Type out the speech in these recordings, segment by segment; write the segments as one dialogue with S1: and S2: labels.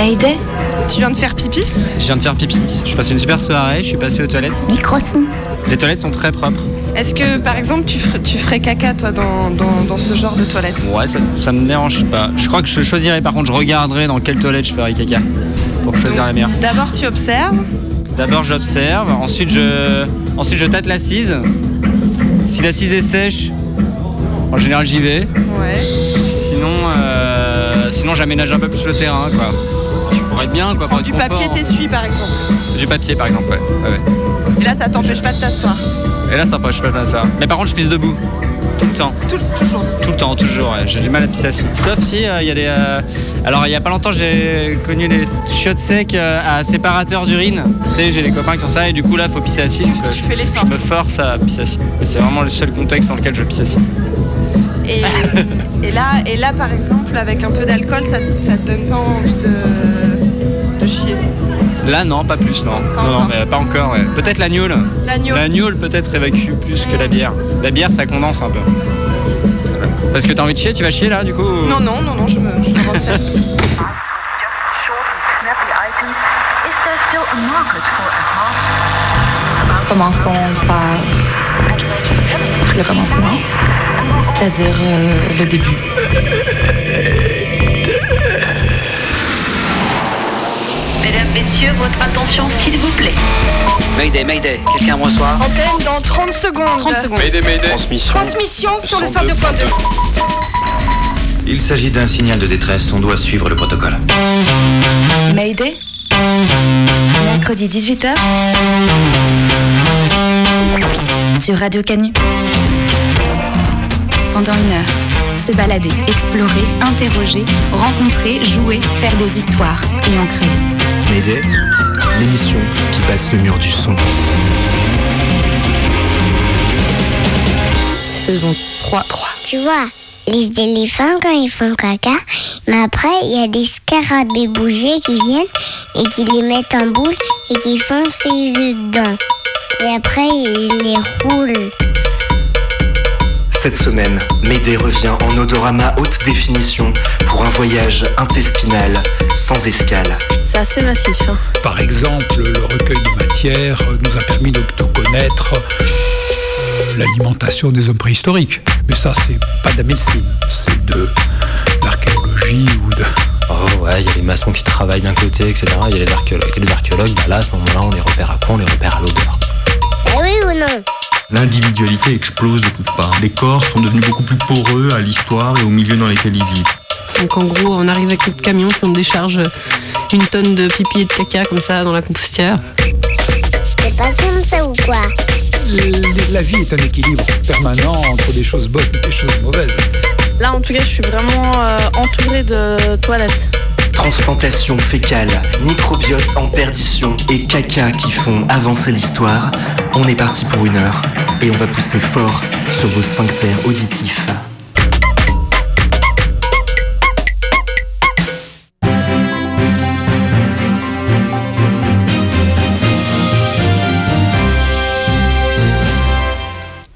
S1: Mayday
S2: Tu viens de faire pipi?
S3: Je viens de faire pipi. Je passe une super soirée, je suis passé aux toilettes.
S1: Microson
S3: Les toilettes sont très propres.
S2: Est-ce que par exemple tu ferais, tu ferais caca toi dans, dans- dans ce genre de toilette?
S3: Ouais, ça, ça me dérange pas. Je crois que je choisirais, par contre, je regarderai dans quelle toilette je ferai caca. Pour choisir la meilleure.
S2: D'abord tu observes,
S3: D'abord, j'observe. Ensuite, je, ensuite, je tâte l'assise. Si l'assise est sèche, en général, j'y vais.
S2: ouais.
S3: Sinon, euh, sinon j'aménage un peu plus le terrain, quoi. Être bien, quoi.
S2: Du papier t'essuie par exemple.
S3: Du papier, par exemple, ouais. Ouais.
S2: Et là ça t'empêche pas de t'asseoir.
S3: Et là, ça pas, peux pas ça. Mais par contre, je pisse debout. Tout le temps.
S2: Tout, toujours.
S3: Tout le temps, toujours. ouais. J'ai du mal à pisser assis. Sauf si euh, il y a des. euh, Alors, il y a pas longtemps, j'ai connu les chiottes secs euh, à séparateur d'urine. Tu sais, j'ai des copains qui ont ça et du coup, là, faut pisser assis. Donc,
S2: Tu fais l'effort.
S3: je me force à pisser assis. C'est vraiment le seul contexte dans lequel je pisse assis.
S2: Et, et là, et là par exemple avec un peu d'alcool ça, ça te donne pas envie de, de.
S3: Là, non, pas plus, non.
S2: Pas
S3: non, non, mais pas encore, ouais. Peut-être l'agneau.
S2: L'agneau.
S3: L'agneau peut-être évacue plus que la bière. La bière, ça condense un peu. Parce que t'as envie de chier, tu vas chier là, du coup ou-
S2: Non, non, non, non, je me, je me renseigne.
S1: Commençons par le commencement, c'est-à-dire euh, le début.
S4: Mesdames, Messieurs, votre attention s'il vous plaît.
S5: Mayday, Mayday, quelqu'un me reçoit
S2: Antenne dans 30 secondes.
S6: 30 secondes.
S7: Transmission.
S6: Transmission sur le 102.2.
S7: Il s'agit d'un signal de détresse, on doit suivre le protocole.
S1: Mayday Mercredi 18h sur Radio Canu. Pendant une heure, se balader, explorer, interroger, rencontrer, jouer, faire des histoires et en créer.
S8: Mayday, l'émission qui passe le mur du son.
S6: Saison 3. 3.
S9: Tu vois, les éléphants, quand ils font caca, mais après, il y a des scarabées bougés qui viennent et qui les mettent en boule et qui font ses œufs dedans. Et après, ils les roulent.
S8: Cette semaine, Mayday revient en odorama haute définition pour un voyage intestinal sans escale.
S6: C'est assez massif. hein.
S10: Par exemple, le recueil de matière nous a permis de, de connaître euh, l'alimentation des hommes préhistoriques. Mais ça, c'est pas de la médecine, c'est de l'archéologie ou de...
S11: Oh ouais, il y a les maçons qui travaillent d'un côté, etc. Il y a les archéologues. Et les archéologues, bah là, à ce moment-là, on les repère à quoi? On les repère à l'odeur.
S9: Eh oui ou non?
S12: L'individualité explose de toutes parts. Les corps sont devenus beaucoup plus poreux à l'histoire et au milieu dans lesquels ils vivent.
S6: Donc en gros, on arrive avec notre camion, puis on décharge une tonne de pipi et de caca comme ça dans la compostière.
S9: C'est pas comme ça ou quoi
S10: La vie est un équilibre permanent entre des choses bonnes et des choses mauvaises.
S2: Là, en tout cas, je suis vraiment euh, entourée de toilettes.
S8: Transplantation fécale, microbiote en perdition et caca qui font avancer l'histoire. On est parti pour une heure et on va pousser fort sur vos sphincters auditifs.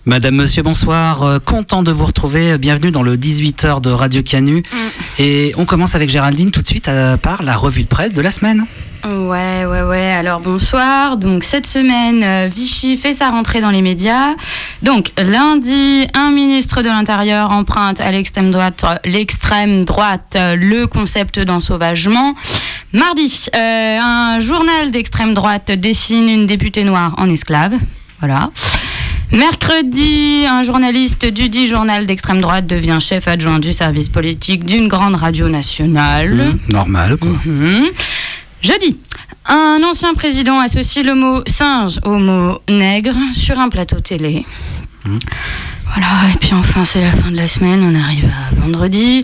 S5: Madame, monsieur, bonsoir. Euh, content de vous retrouver. Bienvenue dans le 18h de Radio Canu. Et on commence avec Géraldine tout de suite euh, par la revue de presse de la semaine.
S13: Ouais, ouais, ouais. Alors bonsoir. Donc cette semaine, euh, Vichy fait sa rentrée dans les médias. Donc lundi, un ministre de l'Intérieur emprunte à l'extrême droite, l'extrême droite, le concept d'ensauvagement. Mardi, euh, un journal d'extrême droite dessine une députée noire en esclave. Voilà. Mercredi, un journaliste du dit journal d'extrême droite devient chef adjoint du service politique d'une grande radio nationale.
S5: Mmh, normal, quoi.
S13: Mhm. Jeudi, un ancien président associe le mot singe au mot nègre sur un plateau télé.
S5: Mhm.
S13: Voilà, et puis enfin, c'est la fin de la semaine, on arrive à vendredi.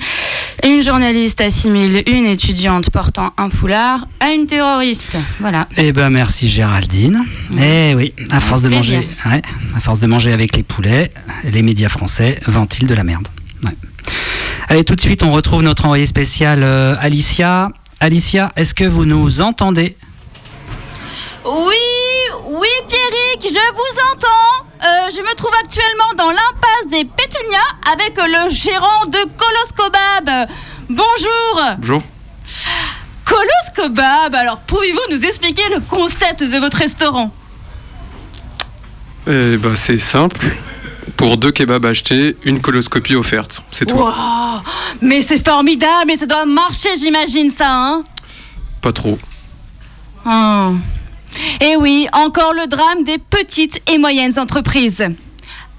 S13: Et une journaliste assimile une étudiante portant un foulard à une terroriste. Voilà.
S5: Eh ben merci Géraldine. Eh oui, à force de manger, ouais, à force de manger avec les poulets, les médias français ventilent de la merde. Ouais. Allez, tout de suite, on retrouve notre envoyé spécial euh, Alicia. Alicia, est-ce que vous nous entendez?
S14: Oui, oui, Pierrick, je vous entends. Euh, je me trouve actuellement dans l'impasse des Pétunias avec le gérant de Colos Kebab. Bonjour.
S7: Bonjour.
S14: Colos kebab. Alors, pouvez-vous nous expliquer le concept de votre restaurant?
S15: Eh ben, c'est simple. Pour deux kebabs achetés, une coloscopie offerte. C'est tout.
S14: Mais c'est formidable, mais ça doit marcher, j'imagine ça, hein?
S15: Pas trop.
S14: Ah. Et oui, encore le drame des petites et moyennes entreprises.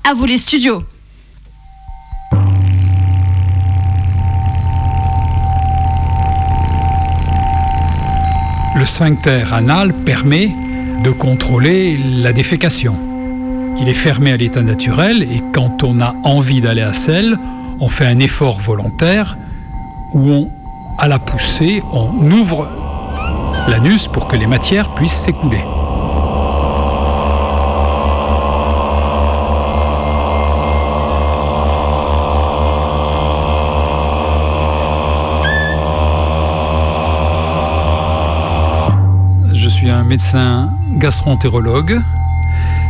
S14: À vous les studios.
S10: Le sphincter anal permet de contrôler la défécation. Il est fermé à l'état naturel et quand on a envie d'aller à selle, on fait un effort volontaire où on, à la poussée, on ouvre l'anus pour que les matières puissent s'écouler. Je suis un médecin gastroentérologue,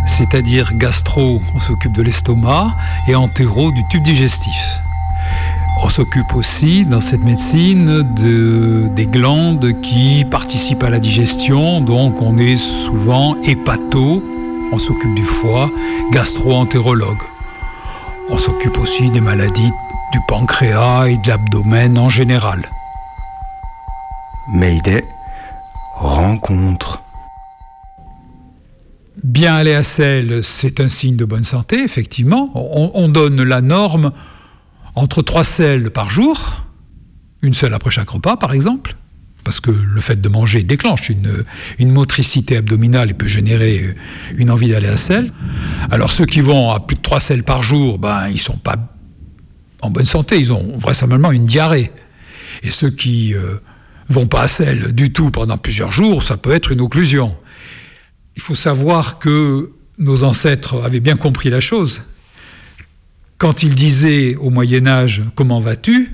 S10: c'est-à-dire gastro, on s'occupe de l'estomac, et entéro du tube digestif. On s'occupe aussi dans cette médecine de, des glandes qui participent à la digestion, donc on est souvent hépato, on s'occupe du foie, gastro-entérologue. On s'occupe aussi des maladies du pancréas et de l'abdomen en général.
S16: Mayday, rencontre.
S10: Bien aller à selle, c'est un signe de bonne santé, effectivement. On, on donne la norme entre trois selles par jour, une seule après chaque repas par exemple, parce que le fait de manger déclenche une, motricité abdominale et peut générer une envie d'aller à selle. Alors ceux qui vont à plus de trois selles par jour, ben, ils sont pas en bonne santé, ils ont vraisemblablement une diarrhée. Et ceux qui euh, vont pas à selle du tout pendant plusieurs jours, ça peut être une occlusion. Il faut savoir que nos ancêtres avaient bien compris la chose quand il disait au Moyen Âge comment vas-tu,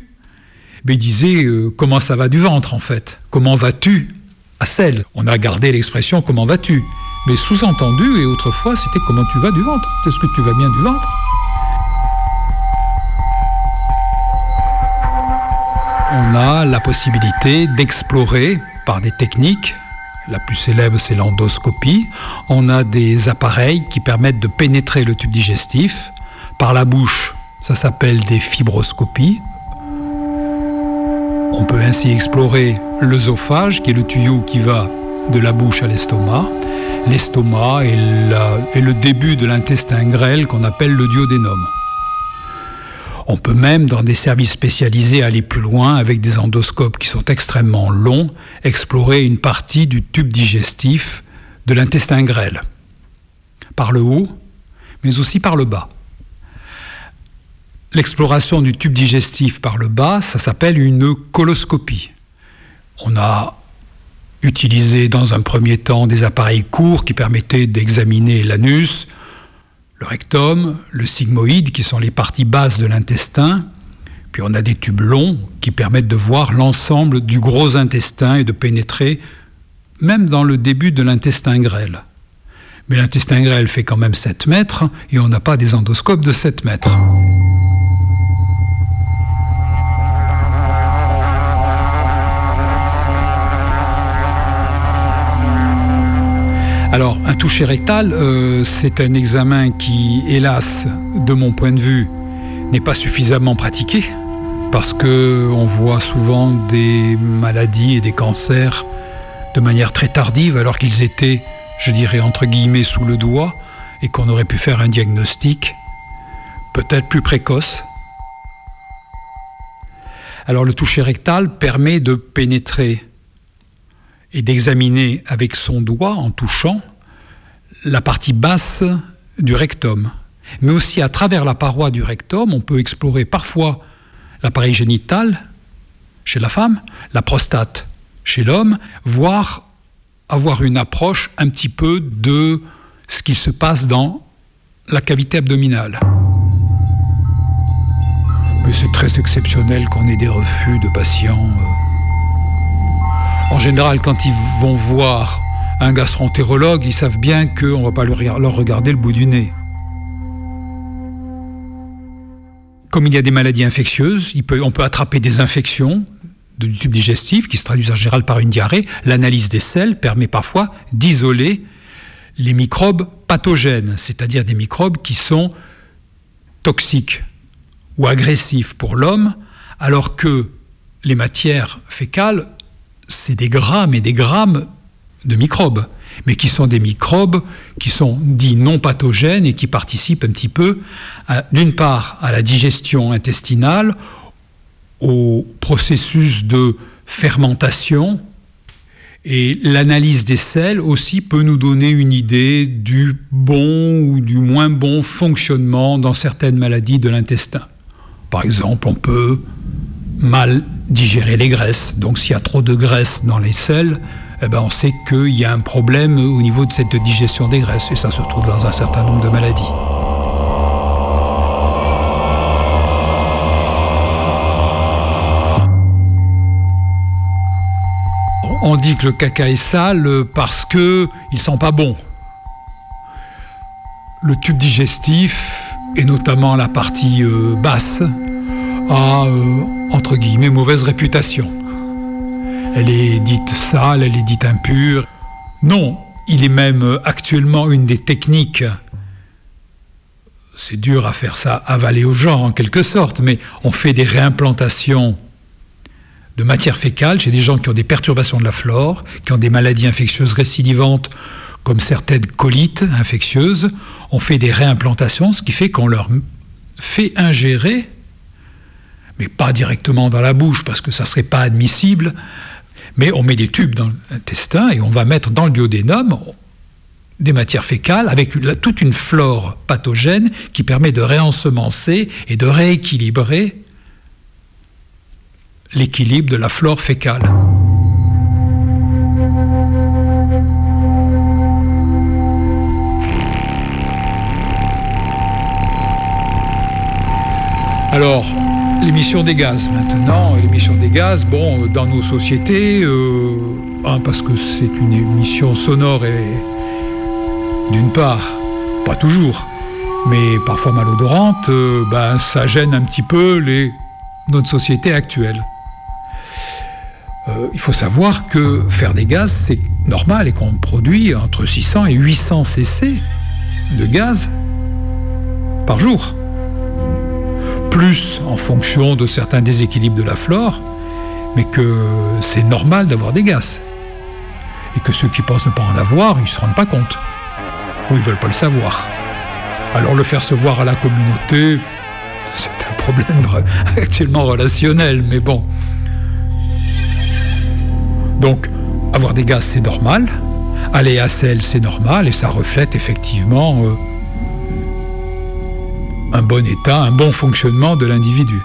S10: ben il disait euh, comment ça va du ventre en fait? Comment vas-tu à selle On a gardé l'expression comment vas-tu, mais sous-entendu et autrefois c'était comment tu vas du ventre? Est-ce que tu vas bien du ventre? On a la possibilité d'explorer par des techniques la plus célèbre, c'est l'endoscopie. On a des appareils qui permettent de pénétrer le tube digestif par la bouche. Ça s'appelle des fibroscopies. On peut ainsi explorer l'œsophage, qui est le tuyau qui va de la bouche à l'estomac. L'estomac est, le début de l'intestin grêle qu'on appelle le duodénum. On peut même, dans des services spécialisés, aller plus loin avec des endoscopes qui sont extrêmement longs, explorer une partie du tube digestif de l'intestin grêle, par le haut, mais aussi par le bas. L'exploration du tube digestif par le bas, ça s'appelle une coloscopie. On a utilisé dans un premier temps des appareils courts qui permettaient d'examiner l'anus, le rectum, le sigmoïde, qui sont les parties basses de l'intestin. Puis on a des tubes longs qui permettent de voir l'ensemble du gros intestin et de pénétrer même dans le début de l'intestin grêle. Mais l'intestin grêle fait quand même 7 mètres et on n'a pas des endoscopes de 7 mètres. Alors, un toucher rectal, euh, c'est un examen qui, hélas, de mon point de vue, n'est pas suffisamment pratiqué, parce que on voit souvent des maladies et des cancers de manière très tardive, alors qu'ils étaient, je dirais, entre guillemets, sous le doigt, et qu'on aurait pu faire un diagnostic peut-être plus précoce. Alors, le toucher rectal permet de pénétrer et d'examiner avec son doigt, en touchant, la partie basse du rectum. Mais aussi à travers la paroi du rectum, on peut explorer parfois l'appareil génital chez la femme, la prostate chez l'homme, voire avoir une approche un petit peu de ce qui se passe dans la cavité abdominale. Mais c'est très exceptionnel qu'on ait des refus de patients. En général, quand ils vont voir un gastroentérologue, ils savent bien qu'on ne va pas leur regarder le bout du nez. Comme il y a des maladies infectieuses, on peut attraper des infections du tube digestif, qui se traduisent en général par une diarrhée, l'analyse des selles permet parfois d'isoler les microbes pathogènes, c'est-à-dire des microbes qui sont toxiques ou agressifs pour l'homme, alors que les matières fécales, c'est des grammes et des grammes de microbes, mais qui sont des microbes qui sont dits non pathogènes et qui participent un petit peu, d'une part, à la digestion intestinale, au processus de fermentation, et l'analyse des sels aussi peut nous donner une idée du bon ou du moins bon fonctionnement dans certaines maladies de l'intestin. Par exemple, on peut mal digérer les graisses. Donc s'il y a trop de graisse dans les sels, eh ben, on sait qu'il y a un problème au niveau de cette digestion des graisses. Et ça se trouve dans un certain nombre de maladies. On dit que le caca est sale parce que il sent pas bon. Le tube digestif, et notamment la partie euh, basse, a, euh, entre guillemets, mauvaise réputation. Elle est dite sale, elle est dite impure. Non, il est même actuellement une des techniques. C'est dur à faire ça avaler aux gens en quelque sorte, mais on fait des réimplantations de matière fécale chez des gens qui ont des perturbations de la flore, qui ont des maladies infectieuses récidivantes comme certaines colites infectieuses. On fait des réimplantations, ce qui fait qu'on leur fait ingérer, mais pas directement dans la bouche parce que ça ne serait pas admissible, mais on met des tubes dans l'intestin et on va mettre dans le duodénum des matières fécales avec toute une flore pathogène qui permet de réensemencer et de rééquilibrer l'équilibre de la flore fécale. Alors, l'émission des gaz maintenant. L'émission des gaz, bon, dans nos sociétés, euh, parce que c'est une émission sonore et d'une part, pas toujours, mais parfois malodorante, euh, ben, ça gêne un petit peu les, notre société actuelle. Euh, il faut savoir que faire des gaz, c'est normal et qu'on produit entre 600 et 800 cc de gaz par jour. Plus en fonction de certains déséquilibres de la flore, mais que c'est normal d'avoir des gaz. Et que ceux qui pensent ne pas en avoir, ils ne se rendent pas compte. Ou ils ne veulent pas le savoir. Alors le faire se voir à la communauté, c'est un problème actuellement relationnel, mais bon. Donc, avoir des gaz, c'est normal. Aller à sel, c'est normal, et ça reflète effectivement euh, un bon état, un bon fonctionnement de l'individu.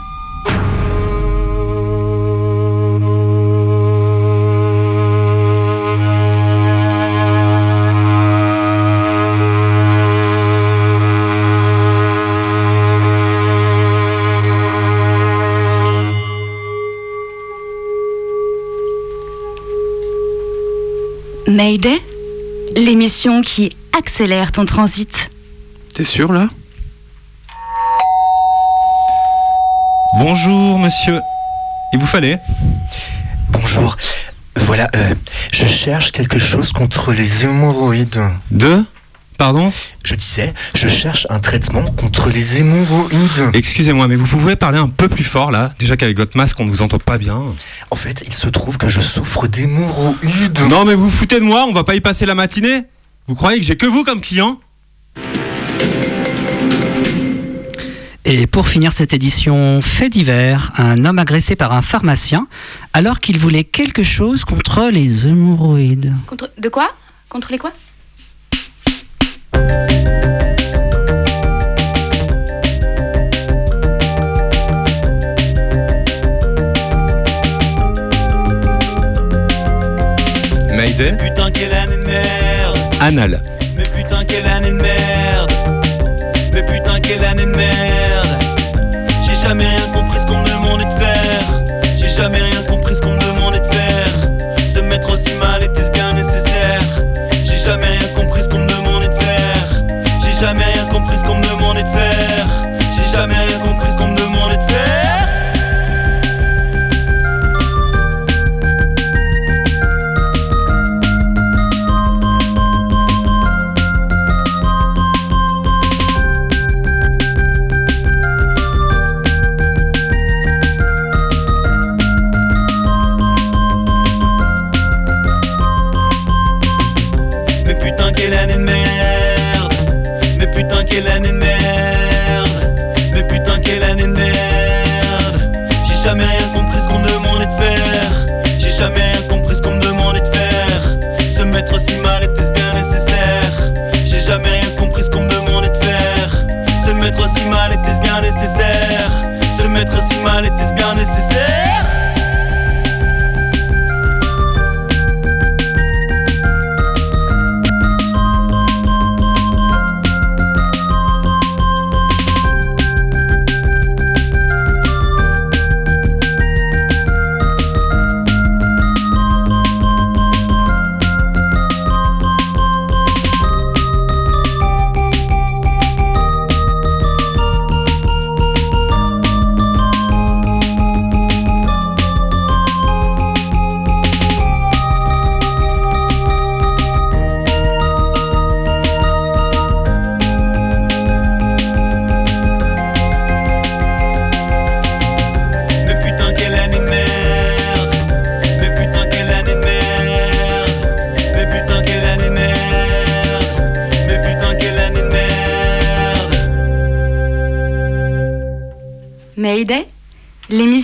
S1: Mayday L'émission qui accélère ton transit.
S15: T'es sûr là?
S17: Bonjour monsieur. Il vous fallait
S8: Bonjour. Voilà, euh, je cherche quelque chose contre les hémorroïdes.
S17: Deux Pardon
S8: Je disais, je cherche un traitement contre les hémorroïdes.
S17: Excusez-moi, mais vous pouvez parler un peu plus fort là Déjà qu'avec votre masque, on ne vous entend pas bien.
S8: En fait, il se trouve que je souffre d'hémorroïdes.
S17: Non, mais vous vous foutez de moi On va pas y passer la matinée Vous croyez que j'ai que vous comme client?
S5: Et pour finir cette édition fait divers, un homme agressé par un pharmacien alors qu'il voulait quelque chose contre les hémorroïdes.
S13: Contre... De quoi? Contre les quoi?
S17: Mayday
S18: Putain, quelle année de merde
S17: Anal.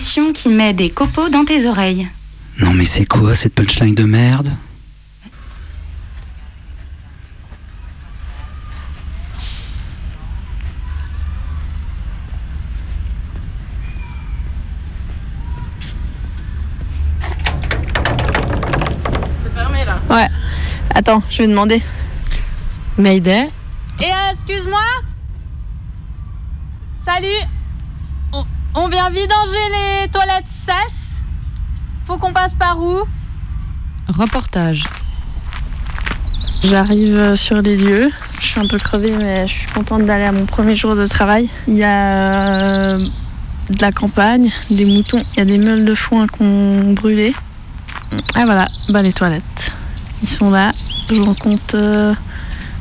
S1: L'émission qui met des copeaux dans tes oreilles.
S5: Non mais c'est quoi cette punchline de merde?
S6: C'est fermé là.
S2: Ouais. Attends, je vais demander.
S6: Mayday?
S14: Et euh, excuse-moi Salut on, vient vidanger les toilettes sèches Faut qu'on passe par où?
S6: Reportage.
S2: J'arrive euh, sur les lieux. Je suis un peu crevée, mais je suis contente d'aller à mon premier jour de travail. Il y a euh, de la campagne, des moutons, il y a des meules de foin qu'on brûlait. Ah voilà, bah les toilettes. Ils sont là. J'en compte euh,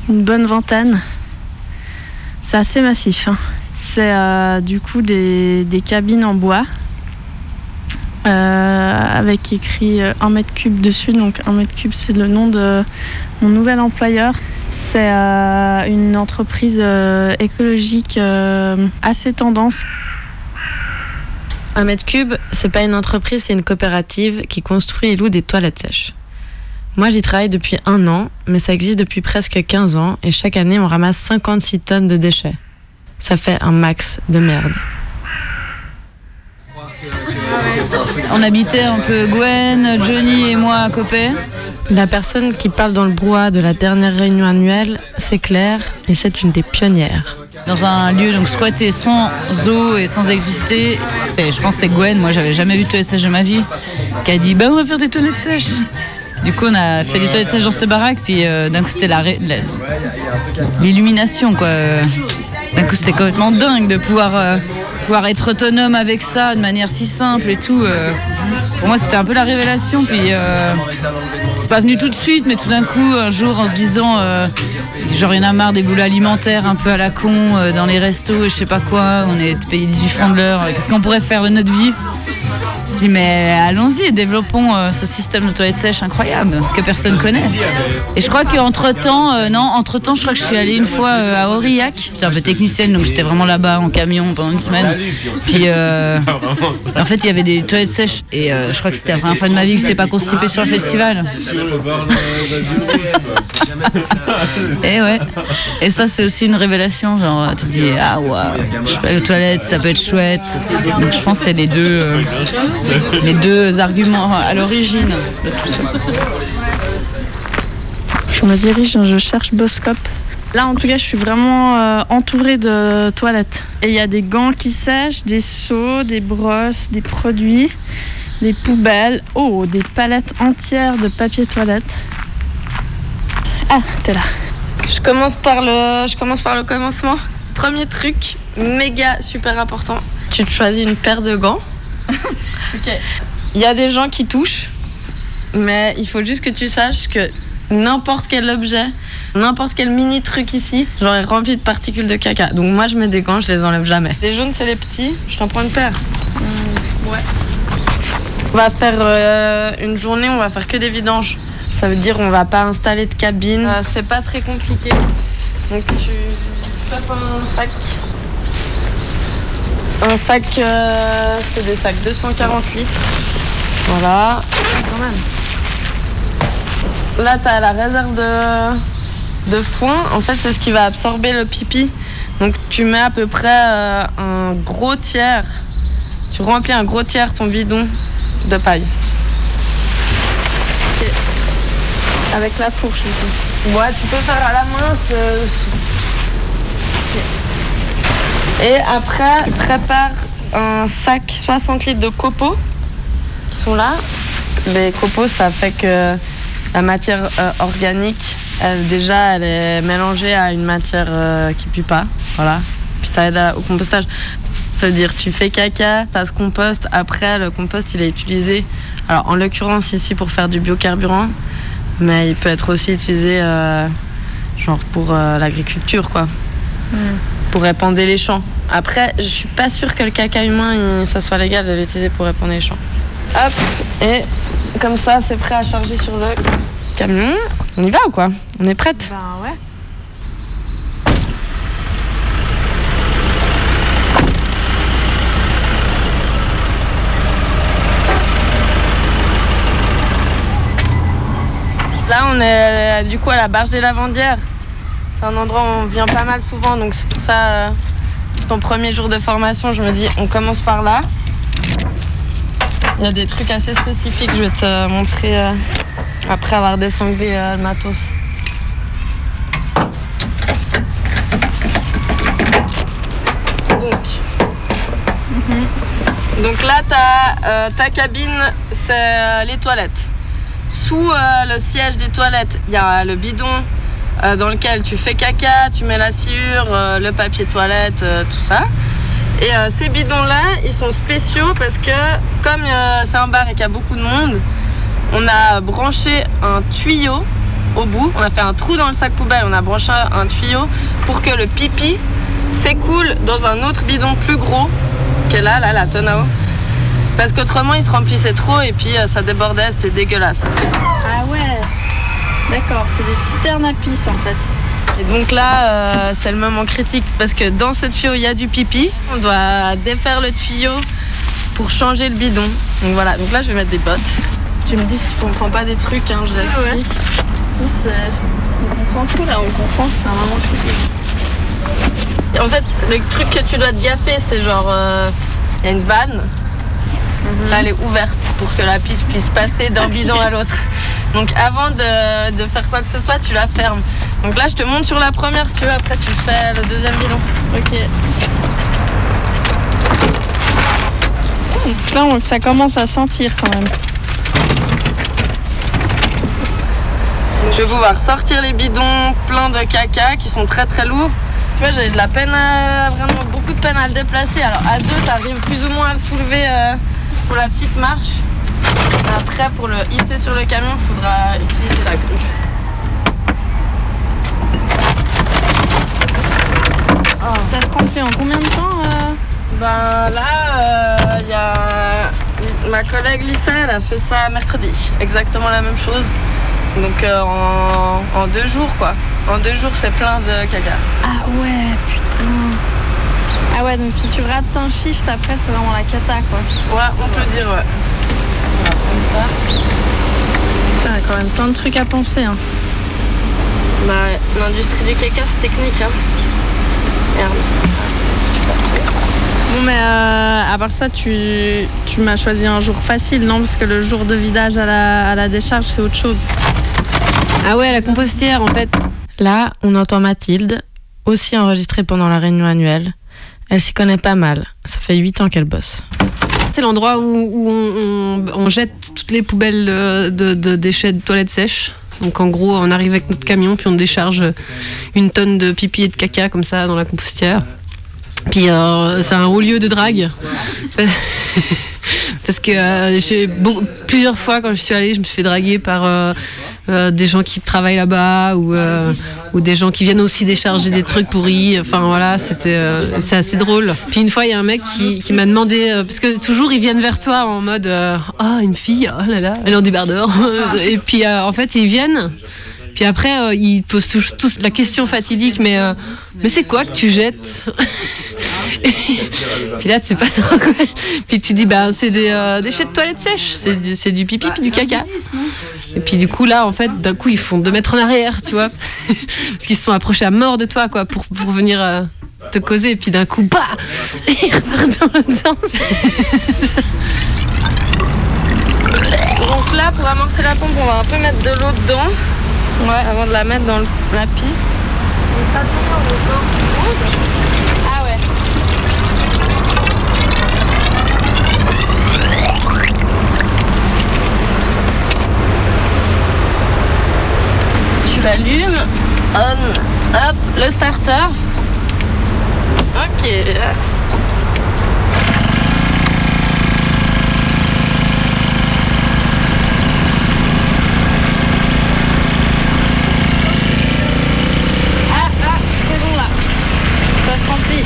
S2: une bonne vingtaine. C'est assez massif. hein. C'est euh, du coup des, cabines en bois. euh, avec écrit euh, 1 mètre cube dessus. Donc 1 mètre cube, c'est le nom de mon nouvel employeur. C'est euh, une entreprise euh, écologique euh, assez tendance.
S6: Un mètre cube, c'est pas une entreprise, c'est une coopérative qui construit et loue des toilettes sèches. Moi, j'y travaille depuis un an, mais ça existe depuis presque 15 ans et chaque année, on ramasse 56 tonnes de déchets. Ça fait un max de merde.
S14: On habitait un peu Gwen, Johnny et moi à Copé.
S6: La personne qui parle dans le brouhaha de la dernière réunion annuelle, c'est Claire et c'est une des pionnières.
S14: Dans un lieu donc squatté sans eau et sans. Et je pense que c'est Gwen, moi j'avais jamais vu de toilettes sèches de ma vie, qui a dit bah on va faire des toilettes sèches. Du coup on a fait des toilettes sèches dans cette baraque, puis euh, d'un coup c'était la ré- la- l'illumination quoi. D'un coup c'était complètement dingue de pouvoir, euh, pouvoir être autonome avec ça de manière si simple et tout. euh. Pour moi c'était un peu la révélation, puis euh, c'est pas venu tout de suite, mais tout d'un coup un jour en se disant genre il y en a marre des boulots alimentaires un peu à la con dans les restos et je sais pas quoi, on est payé 18 francs de l'heure, qu'est-ce qu'on pourrait faire de notre vie? Je me dis mais allons-y, développons euh, ce système de toilettes sèches incroyable que personne connaît. Et je crois qu'entre temps, non, entre temps je crois que je suis allée une fois euh, à Aurillac, j'étais un peu technicienne donc j'étais vraiment là-bas en camion pendant une semaine. Puis euh, en fait il y avait des toilettes sèches et euh, je crois que c'était la première fois de ma vie que j'étais pas constipée sur le festival. Et ouais. Et ça, c'est aussi une révélation. Genre, tu te dis, ah ouais, je peux aller aux toilettes, ça peut être chouette. Donc, je pense que c'est les deux, euh, les deux arguments à l'origine de tout ça.
S2: Je me dirige, je cherche Boscop. Là, en tout cas, je suis vraiment euh, entourée de toilettes. Et il y a des gants qui sèchent, des seaux, des brosses, des produits, des poubelles. Oh, des palettes entières de papier toilette. Ah, t'es là.
S6: Je commence par le, je commence par le commencement. Premier truc, méga super important. Tu te choisis une paire de gants. Il y a des gens qui touchent, mais il faut juste que tu saches que n'importe quel objet, n'importe quel mini truc ici, genre est rempli de particules de caca. Donc moi je mets des gants, je les enlève jamais. Les jaunes c'est les petits, je t'en prends une paire. ouais. On va faire euh, une journée, on va faire que des vidanges. Ça veut dire on va pas installer de cabine. Euh, c'est pas très compliqué. Donc tu tapes un sac. Un sac, euh, c'est des sacs 240 litres. Voilà. quand même. Là, tu as la réserve de, de foin. En fait, c'est ce qui va absorber le pipi. Donc, tu mets à peu près euh, un gros tiers. Tu remplis un gros tiers ton bidon de paille. Avec la fourche aussi. Ouais, tu peux faire à la main. Et après, prépare un sac 60 litres de copeaux qui sont là. Les copeaux, ça fait que la matière euh, organique, elle, déjà, elle est mélangée à une matière euh, qui pue pas. Voilà. Puis ça aide au compostage. Ça veut dire tu fais caca, ça se composte. Après, le compost, il est utilisé. Alors, en l'occurrence, ici, pour faire du biocarburant. Mais il peut être aussi utilisé, euh, genre, pour euh, l'agriculture, quoi. Pour répandre les champs. Après, je suis pas sûre que le caca humain, ça soit légal de l'utiliser pour répandre les champs. Hop, et comme ça, c'est prêt à charger sur le camion. On y va ou quoi? On est prête?
S2: Ben ouais.
S6: Là, on est euh, du coup à la barge des Lavandières. C'est un endroit où on vient pas mal souvent, donc c'est pour ça, euh, ton premier jour de formation, je me dis, on commence par là. Il y a des trucs assez spécifiques, je vais te montrer euh, après avoir désanglé euh, le matos. Donc, donc là, euh, ta cabine, c'est euh, les toilettes. Sous euh, le siège des toilettes, il y a le bidon euh, dans lequel tu fais caca, tu mets la sciure, euh, le papier toilette, euh, tout ça. Et ces bidons-là, ils sont spéciaux parce que comme c'est un bar et qu'il y a beaucoup de monde, on a branché un tuyau au bout. On a fait un trou dans le sac poubelle, on a branché un tuyau pour que le pipi s'écoule dans un autre bidon plus gros que là, là, la tonne à eau. Parce qu'autrement, il se remplissait trop et puis ça débordait, c'était dégueulasse.
S2: Ah ouais. D'accord, c'est des citernes à pisse en fait.
S6: Et donc là, euh, c'est le moment critique parce que dans ce tuyau, il y a du pipi. On doit défaire le tuyau pour changer le bidon. Donc voilà, donc là, je vais mettre des bottes. Tu me dis si tu comprends pas des trucs, hein, je
S2: c'est- On comprend tout là, on comprend que c'est un moment critique.
S6: Et en fait, le truc que tu dois te gaffer, c'est genre, euh, il y a une vanne. Là, elle est ouverte pour que la pisse puisse passer d'un bidon à l'autre. Donc avant de, de faire quoi que ce soit, tu la fermes. Donc là, je te monte sur la première, si tu veux. Après, tu fais le deuxième bidon.
S2: Ok. Donc là, on- ça commence à sentir quand même.
S6: Je vais pouvoir sortir les bidons pleins de caca qui sont très très lourds. Tu vois, j'ai de la peine à, vraiment beaucoup de peine à le déplacer. Alors à deux, tu arrives plus ou moins à le soulever euh, pour la petite marche. Après, pour le hisser sur le camion, il faudra utiliser la grue.
S2: Ça se remplit en combien de temps euh
S6: Ben là, il y a ma collègue Lisa, elle a fait ça mercredi. Exactement la même chose. Donc euh, en, en deux jours, quoi. En deux jours, c'est plein de caca.
S2: Ah ouais, putain. Ah ouais, donc si tu rates un shift, après, c'est vraiment la cata quoi.
S6: Ouais, on peut dire, ouais.
S2: Putain, il y a quand même plein de trucs à penser. Hein.
S6: Bah, l'industrie du caca, c'est technique. Hein. Merde.
S2: Bon, mais euh, à part ça, tu, tu m'as choisi un jour facile, non? Parce que le jour de vidage à la, à la décharge, c'est autre chose.
S19: Ah ouais, la compostière en fait.
S6: Là, on entend Mathilde, aussi enregistrée pendant la réunion annuelle. Elle s'y connaît pas mal. Ça fait 8 ans qu'elle bosse.
S19: C'est l'endroit où, on, jette toutes les poubelles de, de- de déchets de toilettes sèches. Donc en gros, on arrive avec notre camion, puis on décharge une tonne de pipi et de caca comme ça dans la compostière. Puis c'est un haut lieu de drague. Parce que euh, plusieurs fois quand je suis allée, je me suis fait draguer par euh, euh, des gens qui travaillent là-bas ou, des gens qui viennent aussi décharger des trucs pourris. Enfin voilà, c'était c'est assez drôle. Puis une fois, il y a un mec qui, m'a demandé parce que toujours ils viennent vers toi en mode ah une fille, oh là là, elle est en débardeur. Et puis en fait ils viennent. Puis après, euh, ils posent tous, tous la question fatidique, mais, euh, mais c'est quoi que tu jettes? Puis là, tu sais pas trop quoi. Puis tu dis, bah, c'est des euh, déchets de toilette sèche, c'est du, c'est du pipi puis du caca. Et puis du coup, là, en fait, d'un coup, ils font deux mètres en arrière, tu vois. Parce qu'ils se sont approchés à mort de toi, quoi, pour, pour venir euh, te causer. Et puis d'un coup, bah Et ils repartent dans l'autre sens.
S6: Donc là, pour amorcer la pompe, on va un peu mettre de l'eau dedans. Ouais, avant de la mettre dans la piste. Ah ouais. Tu l'allumes. On, hop, le starter. Ok. Ah, ah, c'est bon là. Ça se remplit.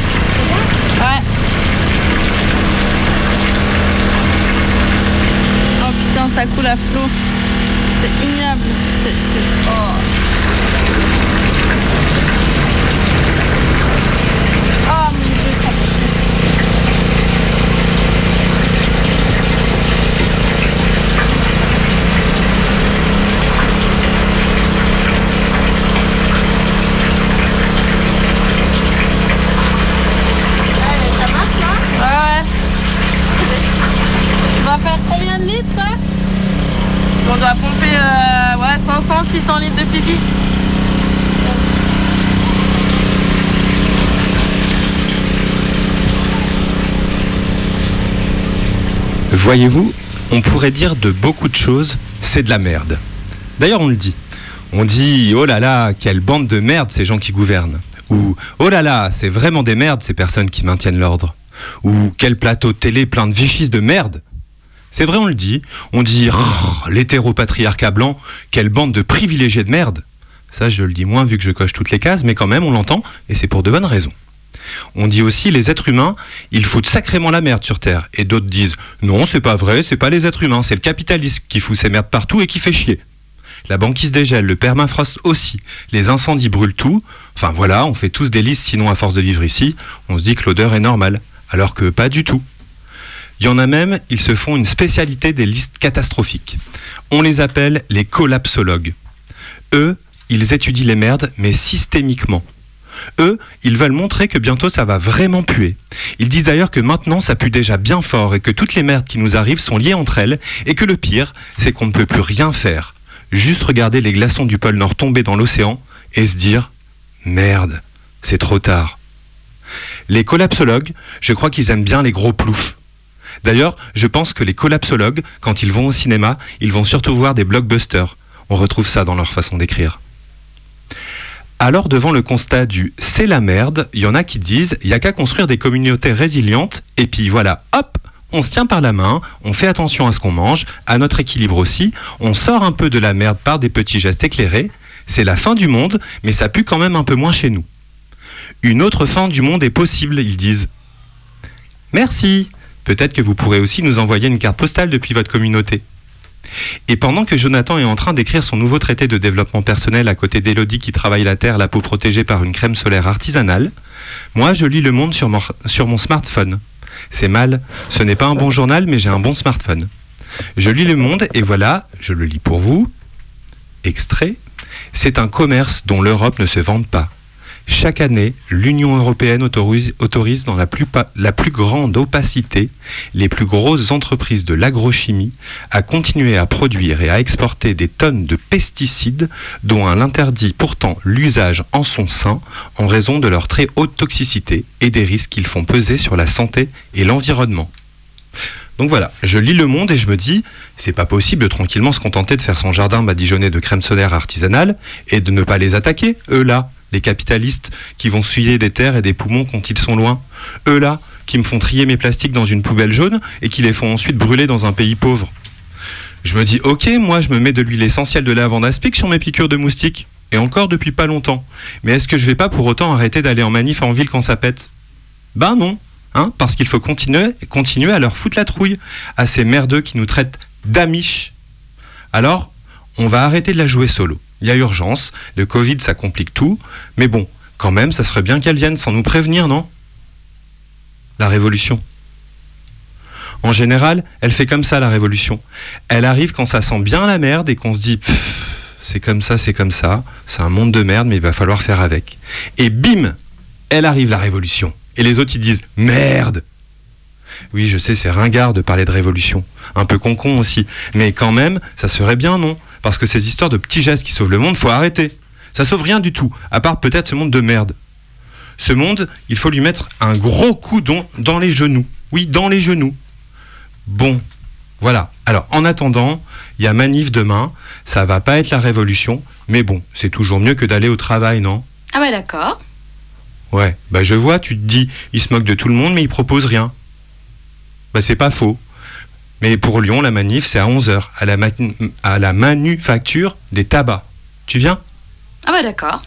S6: Ouais. Oh putain, ça coule à flot. C'est ignoble. C'est. c'est- Oh. Oh mon dieu, ça Ça marche là Ouais, ouais. On va faire combien de litres là On doit pomper euh, ouais, 500, 600 litres de pipi.
S17: Voyez-vous, on pourrait dire de beaucoup de choses, c'est de la merde. D'ailleurs, on le dit. On dit, oh là là, quelle bande de merde ces gens qui gouvernent. Ou, oh là là, c'est vraiment des merdes ces personnes qui maintiennent l'ordre. Ou, quel plateau télé plein de vichys de merde. C'est vrai, on le dit. On dit, l'hétéropatriarcat blanc, quelle bande de privilégiés de merde. Ça, je le dis moins vu que je coche toutes les cases, mais quand même, on l'entend, et c'est pour de bonnes raisons. On dit aussi les êtres humains, ils foutent sacrément la merde sur Terre. Et d'autres disent non, c'est pas vrai, c'est pas les êtres humains, c'est le capitalisme qui fout ses merdes partout et qui fait chier. La banquise dégèle, le permafrost aussi, les incendies brûlent tout. Enfin voilà, on fait tous des listes, sinon à force de vivre ici, on se dit que l'odeur est normale. Alors que pas du tout. Il y en a même, ils se font une spécialité des listes catastrophiques. On les appelle les collapsologues. Eux, ils étudient les merdes, mais systémiquement. Eux, ils veulent montrer que bientôt ça va vraiment puer. Ils disent d'ailleurs que maintenant ça pue déjà bien fort et que toutes les merdes qui nous arrivent sont liées entre elles et que le pire, c'est qu'on ne peut plus rien faire. Juste regarder les glaçons du pôle Nord tomber dans l'océan et se dire merde, c'est trop tard. Les collapsologues, je crois qu'ils aiment bien les gros ploufs. D'ailleurs, je pense que les collapsologues, quand ils vont au cinéma, ils vont surtout voir des blockbusters. On retrouve ça dans leur façon d'écrire. Alors devant le constat du c'est la merde, il y en a qui disent il y a qu'à construire des communautés résilientes et puis voilà, hop, on se tient par la main, on fait attention à ce qu'on mange, à notre équilibre aussi, on sort un peu de la merde par des petits gestes éclairés. C'est la fin du monde, mais ça pue quand même un peu moins chez nous. Une autre fin du monde est possible, ils disent. Merci. Peut-être que vous pourrez aussi nous envoyer une carte postale depuis votre communauté. Et pendant que Jonathan est en train d'écrire son nouveau traité de développement personnel à côté d'Elodie qui travaille la terre, la peau protégée par une crème solaire artisanale, moi je lis Le Monde sur mon, smartphone. C'est mal, ce n'est pas un bon journal, mais j'ai un bon smartphone. Je lis Le Monde et voilà, je le lis pour vous. Extrait. C'est un commerce dont l'Europe ne se vante pas. Chaque année, l'Union européenne autorise, dans la plus, la plus grande opacité les plus grosses entreprises de l'agrochimie à continuer à produire et à exporter des tonnes de pesticides dont elle interdit pourtant l'usage en son sein en raison de leur très haute toxicité et des risques qu'ils font peser sur la santé et l'environnement. Donc voilà, je lis Le Monde et je me dis, c'est pas possible de tranquillement se contenter de faire son jardin badigeonné de crème solaire artisanale et de ne pas les attaquer, eux là, les capitalistes qui vont souiller des terres et des poumons quand ils sont loin, eux là, qui me font trier mes plastiques dans une poubelle jaune et qui les font ensuite brûler dans un pays pauvre. Je me dis, ok, moi je me mets de l'huile essentielle de lavande aspic sur mes piqûres de moustiques, et encore depuis pas longtemps. Mais est-ce que je vais pas pour autant arrêter d'aller en manif en ville quand ça pète? Ben non, hein, parce qu'il faut continuer, continuer à leur foutre la trouille, à ces merdeux qui nous traitent d'amiches. Alors, on va arrêter de la jouer solo. Il y a urgence, le Covid ça complique tout, mais bon, quand même, ça serait bien qu'elles viennent sans nous prévenir, non? La révolution. En général, elle fait comme ça la révolution. Elle arrive quand ça sent bien la merde et qu'on se dit c'est comme ça, c'est comme ça, c'est un monde de merde, mais il va falloir faire avec. Et bim, elle arrive la révolution. Et les autres ils disent merde. Oui, je sais, c'est ringard de parler de révolution. Un peu concon aussi. Mais quand même, ça serait bien, non? Parce que ces histoires de petits gestes qui sauvent le monde, faut arrêter. Ça sauve rien du tout, à part peut-être ce monde de merde. Ce monde, il faut lui mettre un gros coup dans, dans les genoux. Oui, dans les genoux. Bon, voilà. Alors, en attendant, il y a manif demain. Ça va pas être la révolution, mais bon, c'est toujours mieux que d'aller au travail, non?
S20: Ah bah d'accord.
S17: Ouais, bah je vois, tu te dis, il se moque de tout le monde, mais il propose rien. Bah c'est pas faux. Mais pour Lyon, la manif, c'est à 11h, à la, ma- à la manufacture des tabacs. Tu viens?
S20: Ah bah d'accord.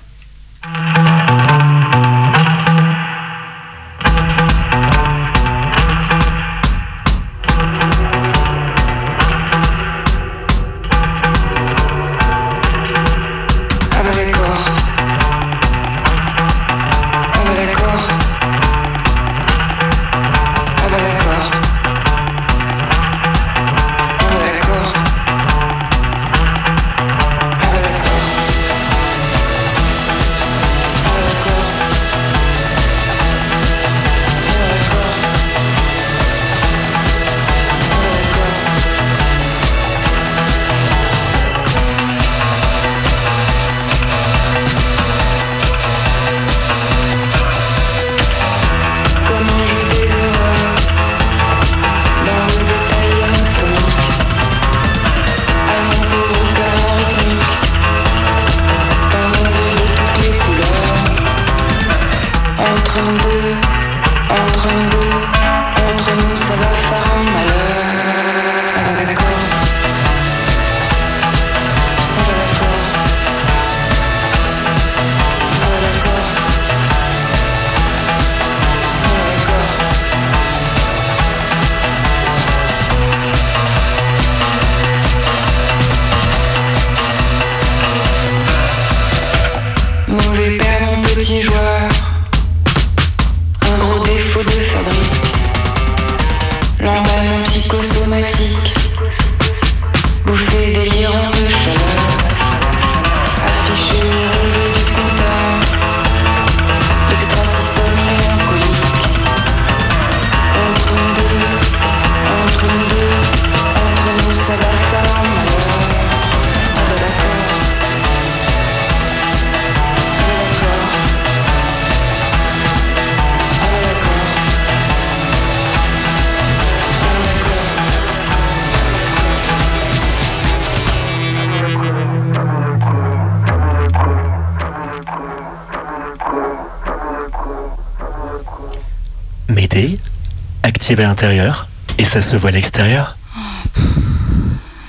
S8: Activer à l'intérieur, et ça se voit à l'extérieur.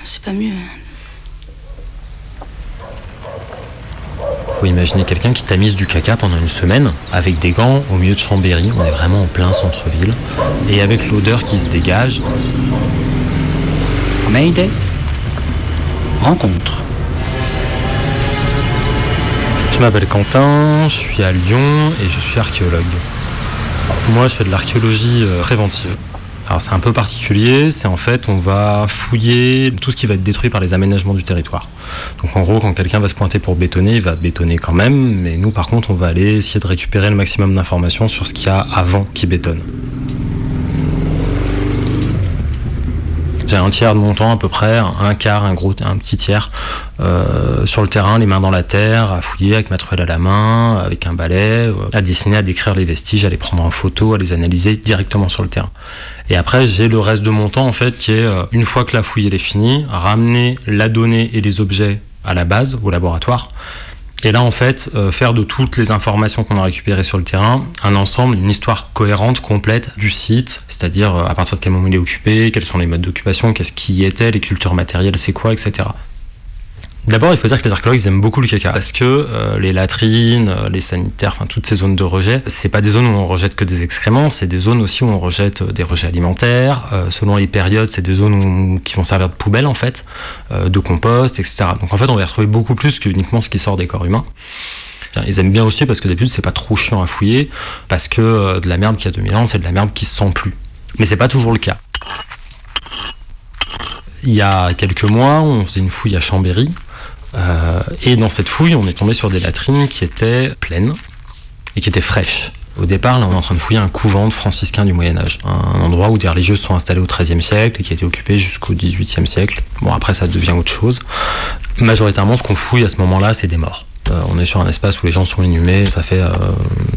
S20: C'est pas mieux.
S11: Faut imaginer quelqu'un qui tamise du caca pendant une semaine avec des gants au milieu de Chambéry, on est vraiment en plein centre-ville, et avec l'odeur qui se dégage.
S5: Mayday Rencontre.
S11: Je m'appelle Quentin, je suis à Lyon et je suis archéologue. Moi, je fais de l'archéologie euh, préventive. Alors c'est un peu particulier, c'est en fait on va fouiller tout ce qui va être détruit par les aménagements du territoire. Donc en gros quand quelqu'un va se pointer pour bétonner, il va bétonner quand même, mais nous par contre on va aller essayer de récupérer le maximum d'informations sur ce qu'il y a avant qu'il bétonne. J'ai un tiers de mon temps à peu près, un quart, un gros, un petit tiers euh, sur le terrain, les mains dans la terre, à fouiller avec ma truelle à la main, avec un balai, euh, à dessiner, à décrire les vestiges, à les prendre en photo, à les analyser directement sur le terrain. Et après, j'ai le reste de mon temps en fait qui est euh, une fois que la fouille est finie, ramener la donnée et les objets à la base, au laboratoire. Et là, en fait, faire de toutes les informations qu'on a récupérées sur le terrain un ensemble, une histoire cohérente, complète du site, c'est-à-dire à partir de quel moment il est occupé, quels sont les modes d'occupation, qu'est-ce qui y était, les cultures matérielles, c'est quoi, etc. D'abord, il faut dire que les archéologues ils aiment beaucoup le caca parce que euh, les latrines, euh, les sanitaires, enfin toutes ces zones de rejet, c'est pas des zones où on rejette que des excréments, c'est des zones aussi où on rejette euh, des rejets alimentaires. Selon les périodes, c'est des zones qui vont servir de poubelle en fait, de compost, etc. Donc en fait, on va retrouver beaucoup plus que uniquement ce qui sort des corps humains. Ils aiment bien aussi parce que d'habitude c'est pas trop chiant à fouiller, parce que de la merde qui a 2000 ans, c'est de la merde qui se sent plus. Mais c'est pas toujours le cas. Il y a quelques mois, on faisait une fouille à Chambéry, euh, et dans cette fouille, on est tombé sur des latrines qui étaient pleines et qui étaient fraîches. Au départ, là, on est en train de fouiller un couvent de franciscains du Moyen Âge, un endroit où des religieuses sont installées au XIIIe siècle et qui a été occupé jusqu'au XVIIIe siècle. Bon, après, ça devient autre chose. Majoritairement, ce qu'on fouille à ce moment-là, c'est des morts. Euh, on est sur un espace où les gens sont inhumés. Ça fait euh,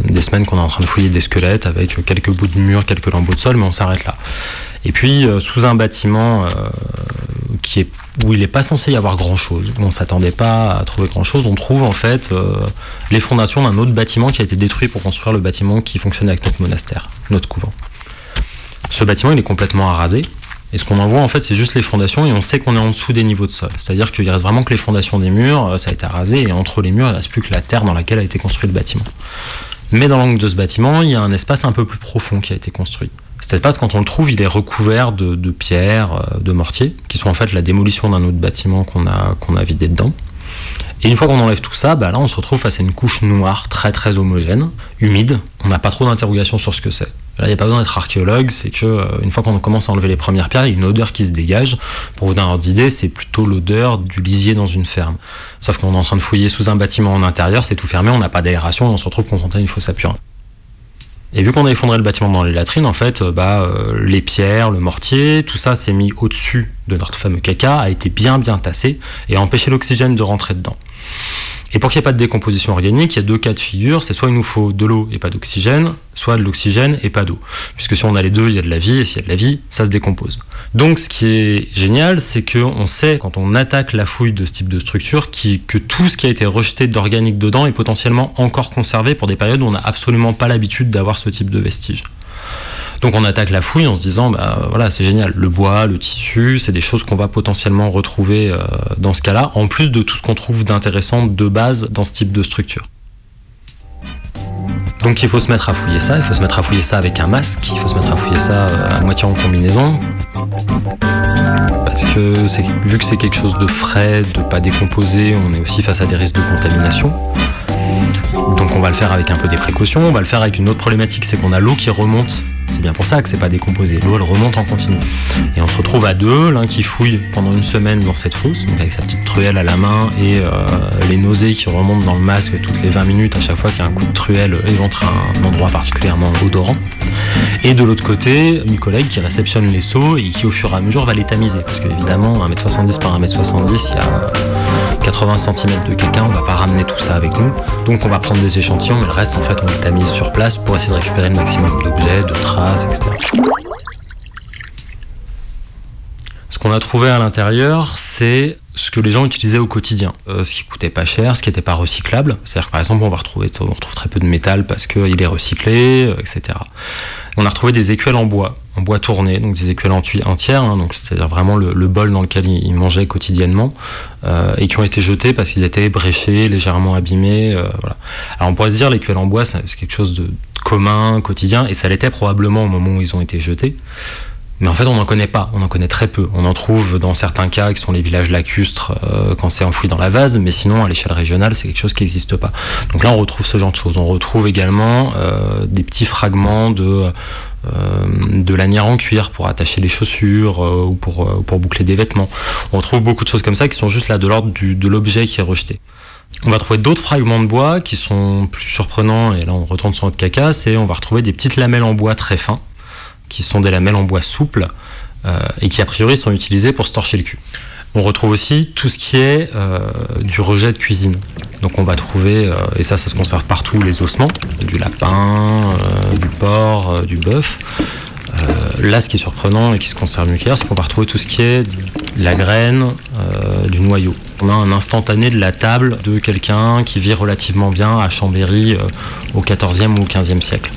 S11: des semaines qu'on est en train de fouiller des squelettes avec quelques bouts de mur, quelques lambeaux de sol, mais on s'arrête là. Et puis, euh, sous un bâtiment euh, où il n'est pas censé y avoir grand-chose, où on s'attendait pas à trouver grand-chose, on trouve en fait euh, les fondations d'un autre bâtiment qui a été détruit pour construire le bâtiment qui fonctionnait avec notre monastère, notre couvent. Ce bâtiment, il est complètement arasé. Et ce qu'on en voit, en fait, c'est juste les fondations et on sait qu'on est en dessous des niveaux de sol. C'est-à-dire qu'il reste vraiment que les fondations des murs, ça a été arasé et entre les murs, il ne reste plus que la terre dans laquelle a été construit le bâtiment. Mais dans l'angle de ce bâtiment, il y a un espace un peu plus profond qui a été construit. Cet espace, quand on le trouve, il est recouvert de, pierres, euh, de mortiers, qui sont en fait la démolition d'un autre bâtiment qu'on a, a vidé dedans. Et une fois qu'on enlève tout ça, bah là, on se retrouve face à une couche noire très très homogène, humide. On n'a pas trop d'interrogations sur ce que c'est. Là, il n'y a pas besoin d'être archéologue, c'est que euh, une fois qu'on commence à enlever les premières pierres, il y a une odeur qui se dégage. Pour vous donner un ordre d'idée, c'est plutôt l'odeur du lisier dans une ferme. Sauf qu'on est en train de fouiller sous un bâtiment en intérieur, c'est tout fermé, on n'a pas d'aération et on se retrouve confronté à une fosse à purin. Et vu qu'on a effondré le bâtiment dans les latrines, en fait, euh, bah, euh, les pierres, le mortier, tout ça s'est mis au-dessus de notre fameux caca, a été bien bien tassé et a empêché l'oxygène de rentrer dedans. Et pour qu'il n'y ait pas de décomposition organique, il y a deux cas de figure. C'est soit il nous faut de l'eau et pas d'oxygène, soit de l'oxygène et pas d'eau. Puisque si on a les deux, il y a de la vie, et s'il y a de la vie, ça se décompose. Donc ce qui est génial, c'est qu'on sait, quand on attaque la fouille de ce type de structure, que tout ce qui a été rejeté d'organique dedans est potentiellement encore conservé pour des périodes où on n'a absolument pas l'habitude d'avoir ce type de vestiges. Donc on attaque la fouille en se disant, bah voilà, c'est génial, le bois, le tissu, c'est des choses qu'on va potentiellement retrouver euh, dans ce cas-là, en plus de tout ce qu'on trouve d'intéressant de base dans ce type de structure. Donc il faut se mettre à fouiller ça, il faut se mettre à fouiller ça avec un masque, il faut se mettre à fouiller ça euh, à moitié en combinaison. Parce que vu que c'est quelque chose de frais, de pas décomposé, on est aussi face à des risques de contamination. Donc on va le faire avec un peu des précautions, on va le faire avec une autre problématique, c'est qu'on a l'eau qui remonte. C'est bien pour ça que c'est pas décomposé. L'eau elle remonte en continu. Et on se retrouve à deux, l'un qui fouille pendant une semaine dans cette fosse, avec sa petite truelle à la main et euh, les nausées qui remontent dans le masque toutes les 20 minutes à chaque fois qu'il y a un coup de truelle éventre un endroit particulièrement odorant. Et de l'autre côté, une collègue qui réceptionne les seaux et qui au fur et à mesure va les tamiser. Parce qu'évidemment, 1m70 par 1m70, il y a 80 cm de quelqu'un, on va pas ramener tout ça avec nous. Donc on va prendre des échantillons, mais le reste en fait on le tamise sur place pour essayer de récupérer le maximum d'objets, de traces, etc. Ce qu'on a trouvé à l'intérieur, c'est ce que les gens utilisaient au quotidien. Euh, ce qui coûtait pas cher, ce qui n'était pas recyclable. C'est-à-dire que par exemple, on va retrouver, on retrouve très peu de métal parce qu'il est recyclé, euh, etc. On a retrouvé des écuelles en bois, en bois tourné, donc des écuelles enti- entières, hein, donc c'est-à-dire vraiment le, bol dans lequel ils mangeaient quotidiennement, euh, et qui ont été jetés parce qu'ils étaient bréchés, légèrement abîmés. euh. Alors on pourrait se dire l'écuelle en bois, c'est quelque chose de commun, quotidien, et ça l'était probablement au moment où ils ont été jetés. Mais en fait, on n'en connaît pas, on en connaît très peu. On en trouve dans certains cas qui sont les villages lacustres euh, quand c'est enfoui dans la vase, mais sinon à l'échelle régionale, c'est quelque chose qui n'existe pas. Donc là, on retrouve ce genre de choses. On retrouve également euh, des petits fragments de euh, de lanières en cuir pour attacher les chaussures euh, ou pour, euh, pour boucler des vêtements. On retrouve beaucoup de choses comme ça qui sont juste là de l'ordre de l'objet qui est rejeté. On va trouver d'autres fragments de bois qui sont plus surprenants, et là on retourne sur notre caca, c'est on va retrouver des petites lamelles en bois très fins, qui sont des lamelles en bois souples, euh, et qui a priori sont utilisées pour se torcher le cul. On retrouve aussi tout ce qui est euh, du rejet de cuisine. Donc on va trouver, euh, et ça ça se conserve partout, les ossements, du lapin, du porc, du bœuf. Là ce qui est surprenant et qui se conserve qu'ailleurs, c'est qu'on va retrouver tout ce qui est la graine, du noyau. On a un instantané de la table de quelqu'un qui vit relativement bien à Chambéry au 14e ou au 15e siècle.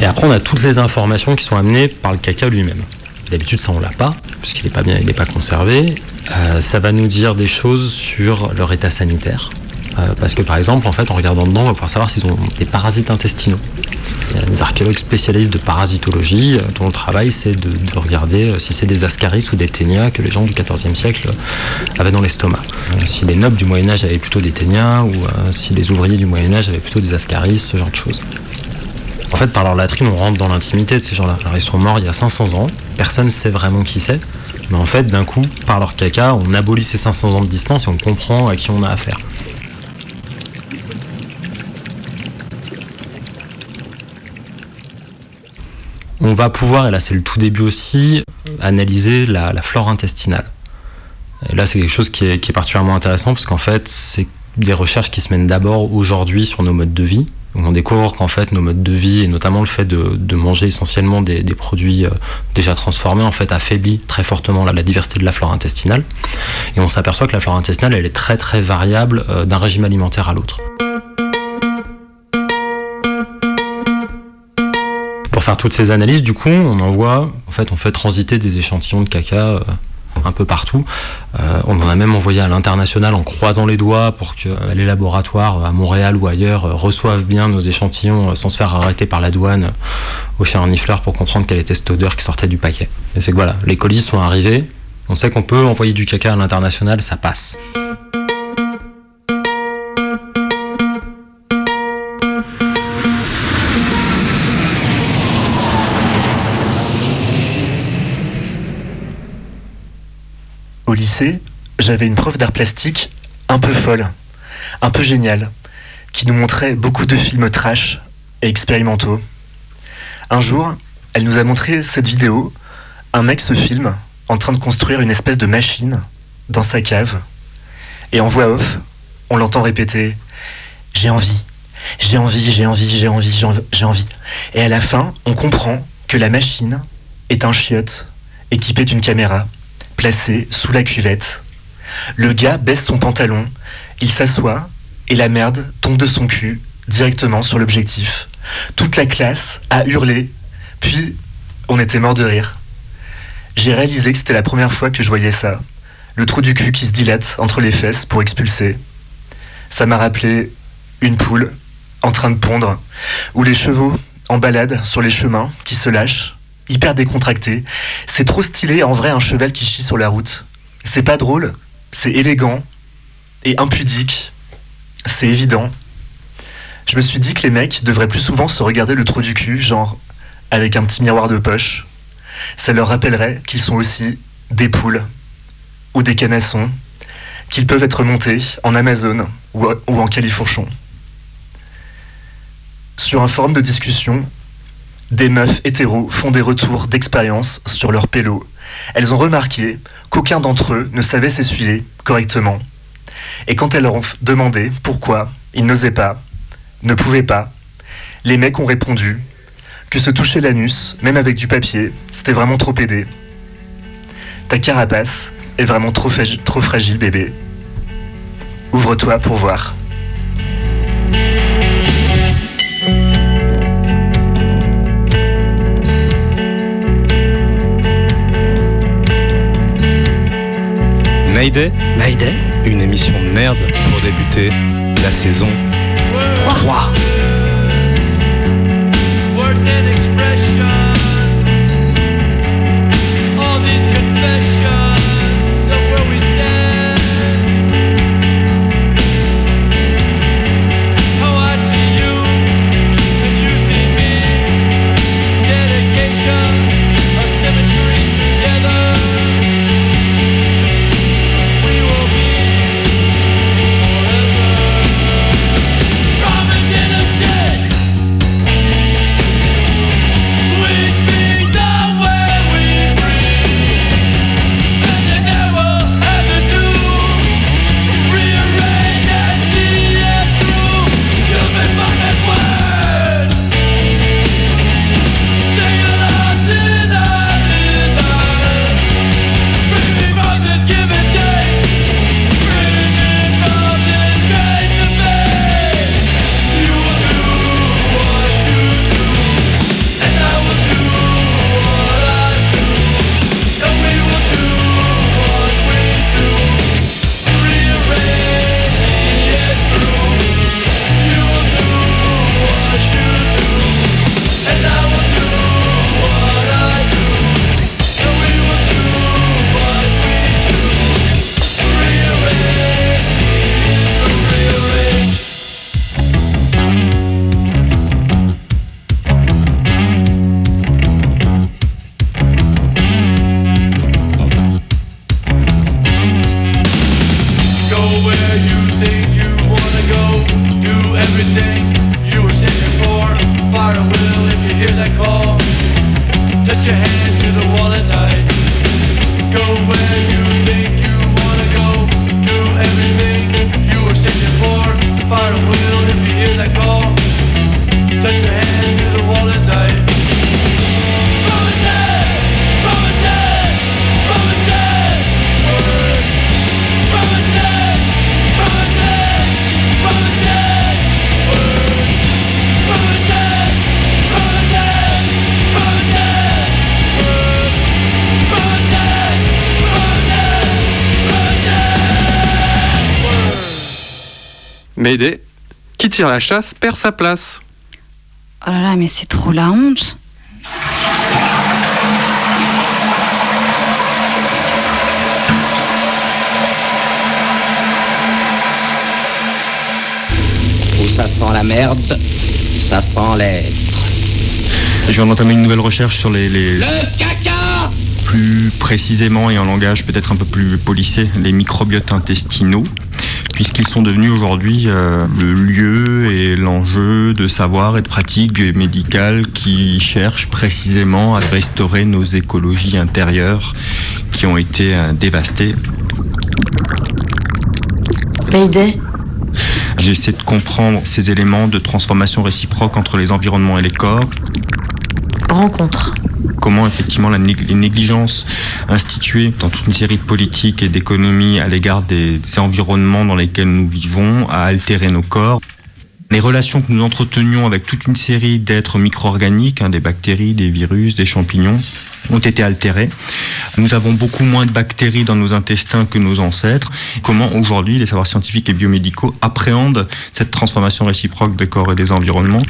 S11: Et après, on a toutes les informations qui sont amenées par le caca lui-même. D'habitude, ça, on l'a pas, puisqu'il n'est pas bien, il n'est pas conservé. Euh, ça va nous dire des choses sur leur état sanitaire. Euh, parce que par exemple, en fait, en regardant dedans, on va pouvoir savoir s'ils ont des parasites intestinaux. Il y a des archéologues spécialistes de parasitologie euh, dont le travail c'est de, de regarder si c'est des ascaris ou des ténias que les gens du XIVe siècle avaient dans l'estomac. Si les nobles du Moyen Âge avaient plutôt des ténias ou si les ouvriers du Moyen Âge avaient plutôt des ascaris, ce genre de choses. En fait, par leur latrine, on rentre dans l'intimité de ces gens-là. Alors, ils sont morts il y a 500 ans, personne ne sait vraiment qui c'est, mais en fait, d'un coup, par leur caca, on abolit ces 500 ans de distance et on comprend à qui on a affaire. On va pouvoir, et là c'est le tout début aussi, analyser la, flore intestinale. Et là c'est quelque chose qui est particulièrement intéressant parce qu'en fait c'est des recherches qui se mènent d'abord aujourd'hui sur nos modes de vie. On découvre qu'en fait nos modes de vie et notamment le fait de, manger essentiellement des, produits euh, déjà transformés en fait affaiblit très fortement la, diversité de la flore intestinale. Et on s'aperçoit que la flore intestinale est très très variable euh, d'un régime alimentaire à l'autre. Pour faire toutes ces analyses, du coup, on envoie, en fait, on fait transiter des échantillons de caca euh, un peu partout. Euh, on en a même envoyé à l'international en croisant les doigts pour que euh, les laboratoires à Montréal ou ailleurs euh, reçoivent bien nos échantillons euh, sans se faire arrêter par la douane euh, au chien renifleur pour comprendre quelle était cette odeur qui sortait du paquet. Et c'est que voilà, les colis sont arrivés. On sait qu'on peut envoyer du caca à l'international, ça passe.
S8: J'avais une prof d'art plastique un peu folle, un peu géniale, qui nous montrait beaucoup de films trash et expérimentaux. Un jour, elle nous a montré cette vidéo. Un mec se filme en train de construire une espèce de machine dans sa cave. Et en voix off, on l'entend répéter J'ai envie, j'ai envie, j'ai envie, j'ai envie, j'ai envie, j'ai envie. Et à la fin, on comprend que la machine est un chiotte équipé d'une caméra placée sous la cuvette. Le gars baisse son pantalon, il s'assoit et la merde tombe de son cul directement sur l'objectif. Toute la classe a hurlé, puis on était mort de rire. J'ai réalisé que c'était la première fois que je voyais ça. Le trou du cul qui se dilate entre les fesses pour expulser. Ça m'a rappelé une poule en train de pondre, ou les chevaux en balade sur les chemins qui se lâchent, hyper décontractés. C'est trop stylé en vrai un cheval qui chie sur la route. C'est pas drôle, c'est élégant et impudique. C'est évident. Je me suis dit que les mecs devraient plus souvent se regarder le trou du cul, genre avec un petit miroir de poche. Ça leur rappellerait qu'ils sont aussi des poules ou des canassons, qu'ils peuvent être montés en Amazon ou en califourchon. Sur un forum de discussion, des meufs hétéros font des retours d'expérience sur leur pélo. Elles ont remarqué qu'aucun d'entre eux ne savait s'essuyer correctement. Et quand elles leur ont demandé pourquoi ils n'osaient pas, ne pouvaient pas, les mecs ont répondu que se toucher l'anus, même avec du papier, c'était vraiment trop aidé. Ta carapace est vraiment trop, fragi- trop fragile, bébé. Ouvre-toi pour voir.
S17: Mayday.
S5: Mayday.
S17: Une émission de merde pour débuter la saison 3.
S18: 3.
S15: Mayday. Qui tire la chasse perd sa place.
S13: Oh là là, mais c'est trop la honte.
S21: Où ça sent la merde, ça sent l'être.
S12: Je viens d'entamer une nouvelle recherche sur les, les-
S21: Le caca
S12: plus précisément et en langage peut-être un peu plus policé, les microbiotes intestinaux, puisqu'ils sont devenus aujourd'hui euh, le lieu et l'enjeu de savoir et de pratiques biomédicales qui cherchent précisément à restaurer nos écologies intérieures qui ont été euh, dévastées.
S19: Mayday.
S12: J'essaie de comprendre ces éléments de transformation réciproque entre les environnements et les corps.
S19: Rencontre.
S12: Comment effectivement la nég- les négligences instituées dans toute une série de politiques et d'économies à l'égard des, des environnements dans lesquels nous vivons a altéré nos corps. Les relations que nous entretenions avec toute une série d'êtres micro-organiques, hein, des bactéries, des virus, des champignons, ont été altérées. Nous avons beaucoup moins de bactéries dans nos intestins que nos ancêtres. Comment aujourd'hui les savoirs scientifiques et biomédicaux appréhendent cette transformation réciproque des corps et des environnements?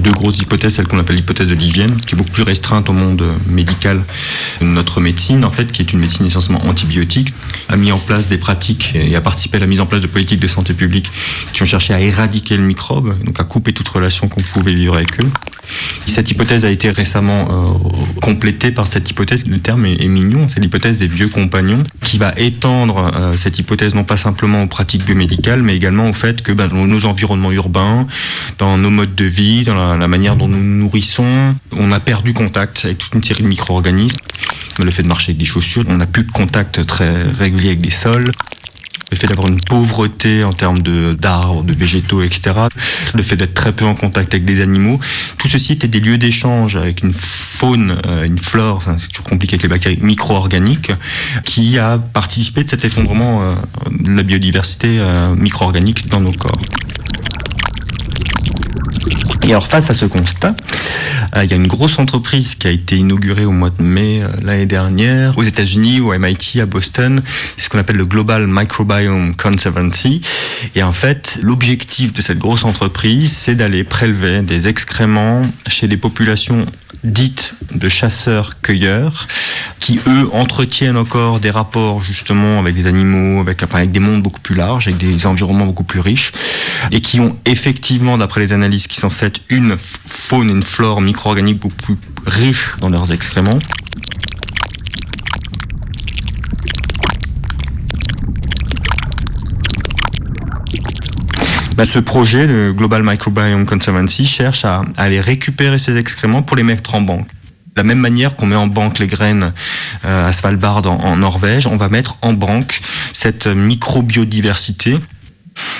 S12: Deux grosses hypothèses, celle qu'on appelle l'hypothèse de l'hygiène, qui est beaucoup plus restreinte au monde médical. Notre médecine, en fait, qui est une médecine essentiellement antibiotique, a mis en place des pratiques et a participé à la mise en place de politiques de santé publique qui ont cherché à éradiquer le microbe, donc à couper toute relation qu'on pouvait vivre avec eux. Cette hypothèse a été récemment euh, complétée par cette hypothèse, le terme est, mignon, c'est l'hypothèse des vieux compagnons, qui va étendre euh, cette hypothèse non pas simplement aux pratiques biomédicales, mais également au fait que ben, dans nos environnements urbains, dans nos modes de vie, dans la, la manière dont nous nourrissons, on a perdu contact avec toute une série de micro-organismes. Le fait de marcher avec des chaussures, on n'a plus de contact très régulier avec des sols. Le fait d'avoir une pauvreté en termes de d'arbres, de végétaux, etc. Le fait d'être très peu en contact avec des animaux. Tout ceci était des lieux d'échange avec une faune, euh, une flore, c'est toujours compliqué avec les bactéries micro-organiques, qui a participé de cet effondrement euh, de la biodiversité euh, micro-organique dans nos corps. Et alors face à ce constat, euh, il y a une grosse entreprise qui a été inaugurée au mois de mai euh, l'année dernière aux États-Unis, au MIT, à Boston. C'est ce qu'on appelle le Global Microbiome Conservancy. Et en fait, l'objectif de cette grosse entreprise, c'est d'aller prélever des excréments chez des populations dites de chasseurs-cueilleurs, qui eux entretiennent encore des rapports justement avec des animaux, avec, des mondes beaucoup plus larges, avec des environnements beaucoup plus riches, et qui ont effectivement, d'après les analyses qui sont faites, une faune et une flore micro-organique beaucoup plus riche dans leurs excréments. Bah, ce projet, le Global Microbiome Conservancy, cherche à, aller récupérer ces excréments pour les mettre en banque. De la même manière qu'on met en banque les graines euh, à Svalbard en, en Norvège, on va mettre en banque cette microbiodiversité.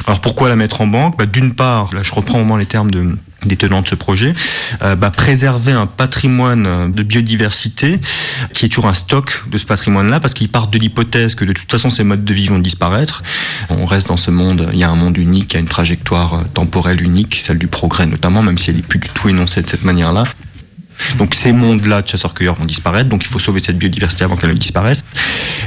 S12: Alors pourquoi la mettre en banque? Bah, D'une part, là je reprends au moins les termes de, des tenants de ce projet, euh, bah, préserver un patrimoine de biodiversité qui est toujours un stock de ce patrimoine-là, parce qu'ils partent de l'hypothèse que de toute façon ces modes de vie vont disparaître. On reste dans ce monde, il y a un monde unique, il y a une trajectoire euh, temporelle unique, celle du progrès notamment, même si elle n'est plus du tout énoncée de cette manière-là. Donc ces mondes-là de chasseurs-cueilleurs vont disparaître, donc il faut sauver cette biodiversité avant qu'elle ne disparaisse.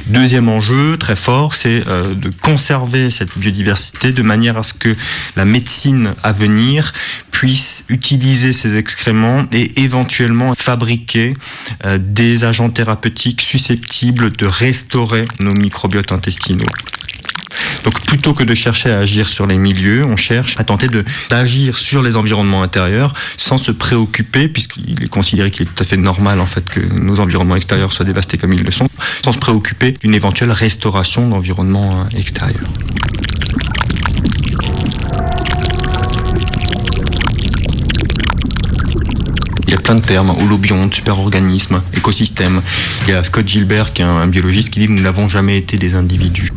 S12: Deuxième enjeu très fort, c'est euh, de conserver cette biodiversité de manière à ce que la médecine à venir puisse utiliser ces excréments et éventuellement fabriquer euh, des agents thérapeutiques susceptibles de restaurer nos microbiotes intestinaux. Donc plutôt que de chercher à agir sur les milieux, on cherche à tenter d'agir sur les environnements intérieurs sans se préoccuper, puisqu'il est considéré qu'il est tout à fait normal en fait que nos environnements extérieurs soient dévastés comme ils le sont, sans se préoccuper d'une éventuelle restauration d'environnements euh, extérieurs. Plein de termes, holobionte, superorganisme, écosystème. Il y a Scott Gilbert, qui est un, un biologiste, qui dit nous n'avons jamais été des individus.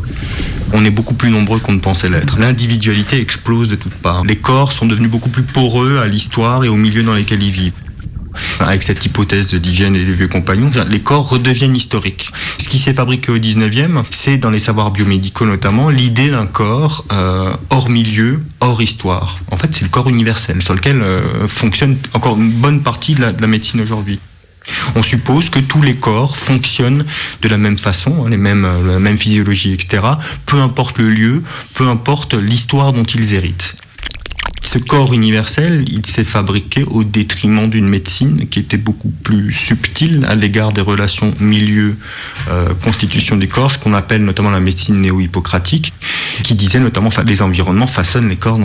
S12: On est beaucoup plus nombreux qu'on ne pensait l'être. L'individualité explose de toutes parts. Les corps sont devenus beaucoup plus poreux à l'histoire et au milieu dans lesquels ils vivent. Avec cette hypothèse de d'hygiène et des vieux compagnons, les corps redeviennent historiques. Ce qui s'est fabriqué au 19e, c'est dans les savoirs biomédicaux notamment, l'idée d'un corps euh, hors milieu, hors histoire. En fait, c'est le corps universel sur lequel euh, fonctionne encore une bonne partie de la, de la médecine aujourd'hui. On suppose que tous les corps fonctionnent de la même façon, hein, les mêmes, euh, la même physiologie, etc. Peu importe le lieu, peu importe l'histoire dont ils héritent. Ce corps universel, il s'est fabriqué au détriment d'une médecine qui était beaucoup plus subtile à l'égard des relations milieu-constitution des corps, ce qu'on appelle notamment la médecine néo-hippocratique, qui disait notamment les environnements façonnent les corps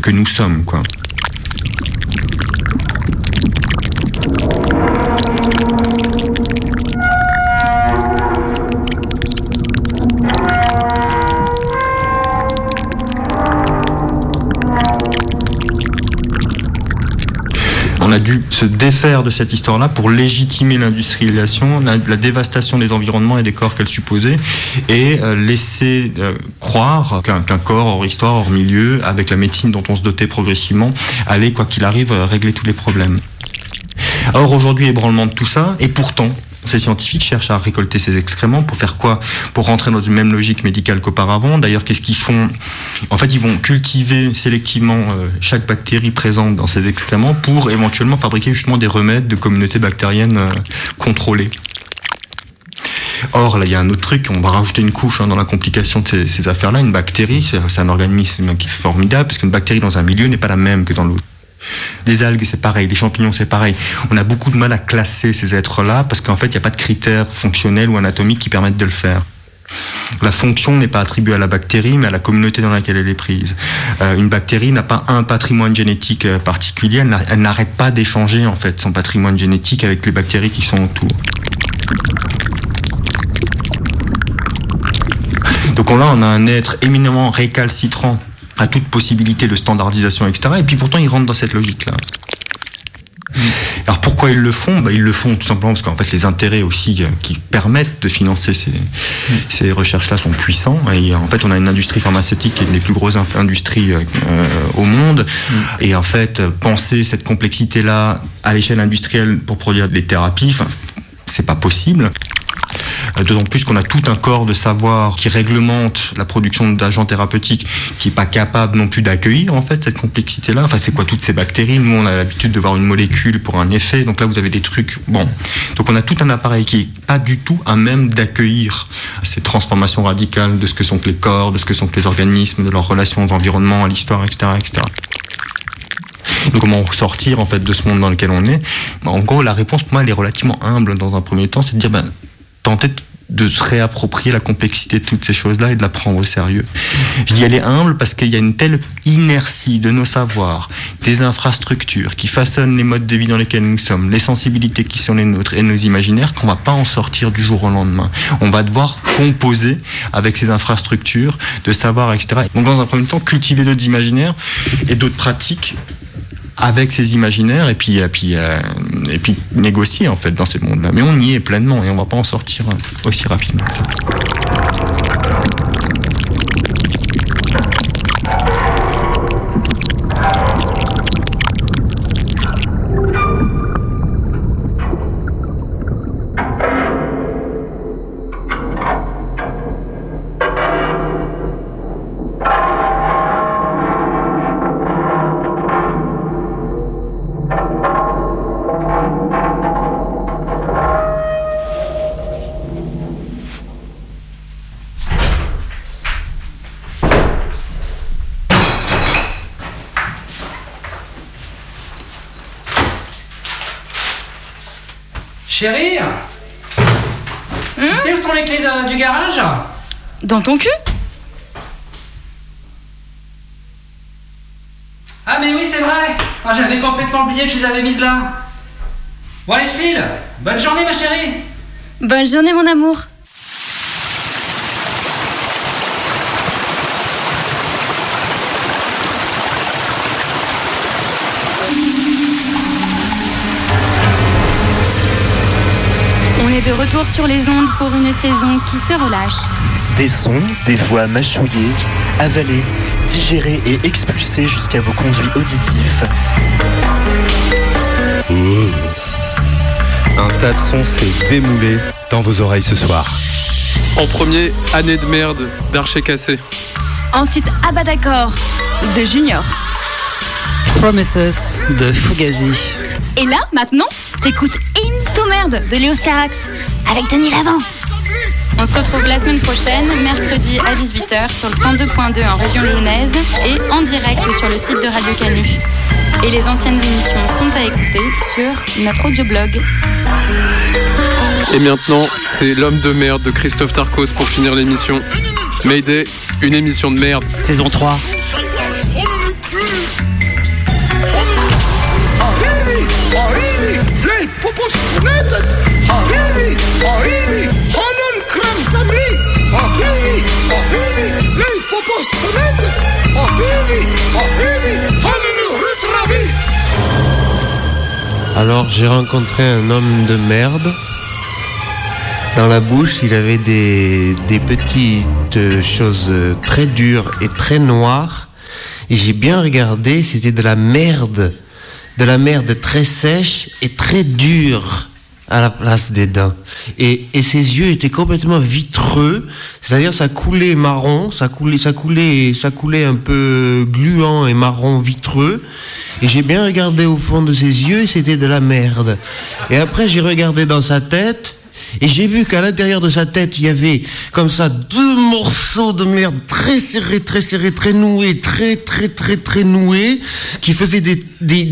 S12: que nous sommes. Quoi. Se défaire de cette histoire-là pour légitimer l'industrialisation, la, dévastation des environnements et des corps qu'elle supposait, et euh, laisser euh, croire qu'un qu'un corps hors histoire, hors milieu, avec la médecine dont on se dotait progressivement, allait, quoi qu'il arrive, euh, régler tous les problèmes. Or aujourd'hui, ébranlement de tout ça, et pourtant, ces scientifiques cherchent à récolter ces excréments pour faire quoi? Pour rentrer dans une même logique médicale qu'auparavant. D'ailleurs, qu'est-ce qu'ils font? En fait, ils vont cultiver sélectivement euh, chaque bactérie présente dans ces excréments pour éventuellement fabriquer justement des remèdes de communautés bactériennes euh, contrôlées. Or, là, il y a un autre truc, on va rajouter une couche hein, dans la complication de ces, ces affaires-là. Une bactérie, c'est c'est un organisme qui est formidable, parce qu'une bactérie dans un milieu n'est pas la même que dans l'autre. Les algues, c'est pareil, les champignons, c'est pareil. On a beaucoup de mal à classer ces êtres-là, parce qu'en fait, il n'y a pas de critères fonctionnels ou anatomiques qui permettent de le faire. La fonction n'est pas attribuée à la bactérie, mais à la communauté dans laquelle elle est prise. Euh, une bactérie n'a pas un patrimoine génétique euh, particulier, elle n'a- elle n'arrête pas d'échanger en fait son patrimoine génétique avec les bactéries qui sont autour. Donc là, on a un être éminemment récalcitrant à toute possibilité de standardisation, etc. Et puis pourtant, ils rentrent dans cette logique-là. Alors pourquoi ils le font? Bah, Ils le font tout simplement parce qu'en fait les intérêts aussi euh, qui permettent de financer ces, recherches-là sont puissants. Et en fait on a une industrie pharmaceutique qui est une des plus grosses industries euh, euh, au monde. Et en fait euh, penser cette complexité-là à l'échelle industrielle pour produire des thérapies, c'est pas possible. Euh, D'autant plus qu'on a tout un corps de savoir qui réglemente la production d'agents thérapeutiques qui n'est pas capable non plus d'accueillir en fait cette complexité-là. Enfin, c'est quoi toutes ces bactéries? Nous, on a l'habitude de voir une molécule pour un effet. Donc là, vous avez des trucs. Bon. Donc on a tout un appareil qui n'est pas du tout à même d'accueillir ces transformations radicales de ce que sont les corps, de ce que sont les organismes, de leurs relations aux environnements, à l'histoire, etc., etc. Donc, comment sortir en fait de ce monde dans lequel on est? En gros, la réponse pour moi elle est relativement humble dans un premier temps, c'est de dire ben, tenter de- se réapproprier la complexité de toutes ces choses-là et de la prendre au sérieux. Je dis elle est humble parce qu'il y a une telle inertie de nos savoirs, des infrastructures qui façonnent les modes de vie dans lesquels nous sommes, les sensibilités qui sont les nôtres et nos imaginaires qu'on va pas en sortir du jour au lendemain. On va devoir composer avec ces infrastructures de savoir, etc. Donc dans un premier temps, cultiver d'autres imaginaires et d'autres pratiques avec ces imaginaires et puis, et puis, euh, et puis négocier en fait dans ces mondes-là. Mais on y est pleinement et on va pas en sortir aussi rapidement que ça.
S5: Chérie Tu sais où sont les clés de- du garage
S13: Dans ton cul
S5: Ah mais oui c'est vrai. Ah, J'avais complètement oublié que je les avais mises là. Bon allez je file. Bonne journée ma chérie.
S13: Bonne journée, mon amour. De retour sur les ondes pour une saison qui se relâche.
S8: Des sons, des voix mâchouillées, avalées, digérées et expulsées jusqu'à vos conduits auditifs.
S17: Un tas de sons s'est démoulé dans vos oreilles ce soir.
S15: En premier, année de merde d'Archer Cassé.
S13: Ensuite, ah bah d'accord, de Junior.
S5: Promises de Fugazi.
S1: Et là, maintenant, t'écoutes Merde de Léo Scarax avec Denis Lavant.
S13: On se retrouve la semaine prochaine, mercredi à 18h sur le 102.2 en région lyonnaise et en direct sur le site de Radio Canu. Et les anciennes émissions sont à écouter sur notre audioblog.
S15: Et maintenant, c'est L'homme de merde de Christophe Tarkos pour finir l'émission. Mayday, une émission de merde.
S5: Saison 3.
S22: Alors j'ai rencontré un homme de merde. Dans la bouche, il avait des, des petites choses très dures et très noires. Et j'ai bien regardé, c'était de la merde. De la merde très sèche et très dure à la place des dents. Et, et ses yeux étaient complètement vitreux, c'est-à-dire ça coulait marron, ça coulait, ça coulait, ça coulait un peu gluant et marron vitreux. Et j'ai bien regardé au fond de ses yeux c'était de la merde. Et après j'ai regardé dans sa tête et j'ai vu qu'à l'intérieur de sa tête il y avait comme ça deux morceaux de merde très serrés, très serrés, très noués, très très très très noués, qui faisaient des, des,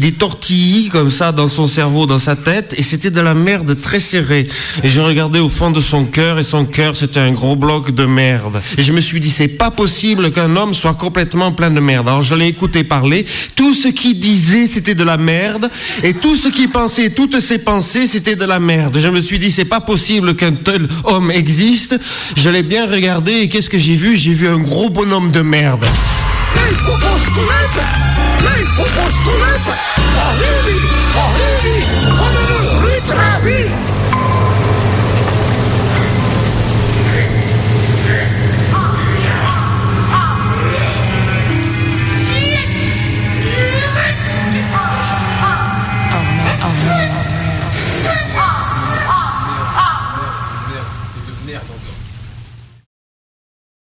S22: comme ça dans son cerveau, dans sa tête, et c'était de la merde très serrée. Et j'ai regardé au fond de son cœur et son cœur c'était un gros bloc de merde. Et je me suis dit c'est pas possible qu'un homme soit complètement plein de merde. Alors je l'ai écouté parler, tout ce qu'il disait c'était de la merde, et tout ce qu'il pensait, toutes ses pensées c'était de la merde. Je me suis dit c'est pas possible qu'un tel homme existe. Je l'ai bien regardé et qu'est-ce que j'ai vu? J'ai vu un gros bonhomme de merde.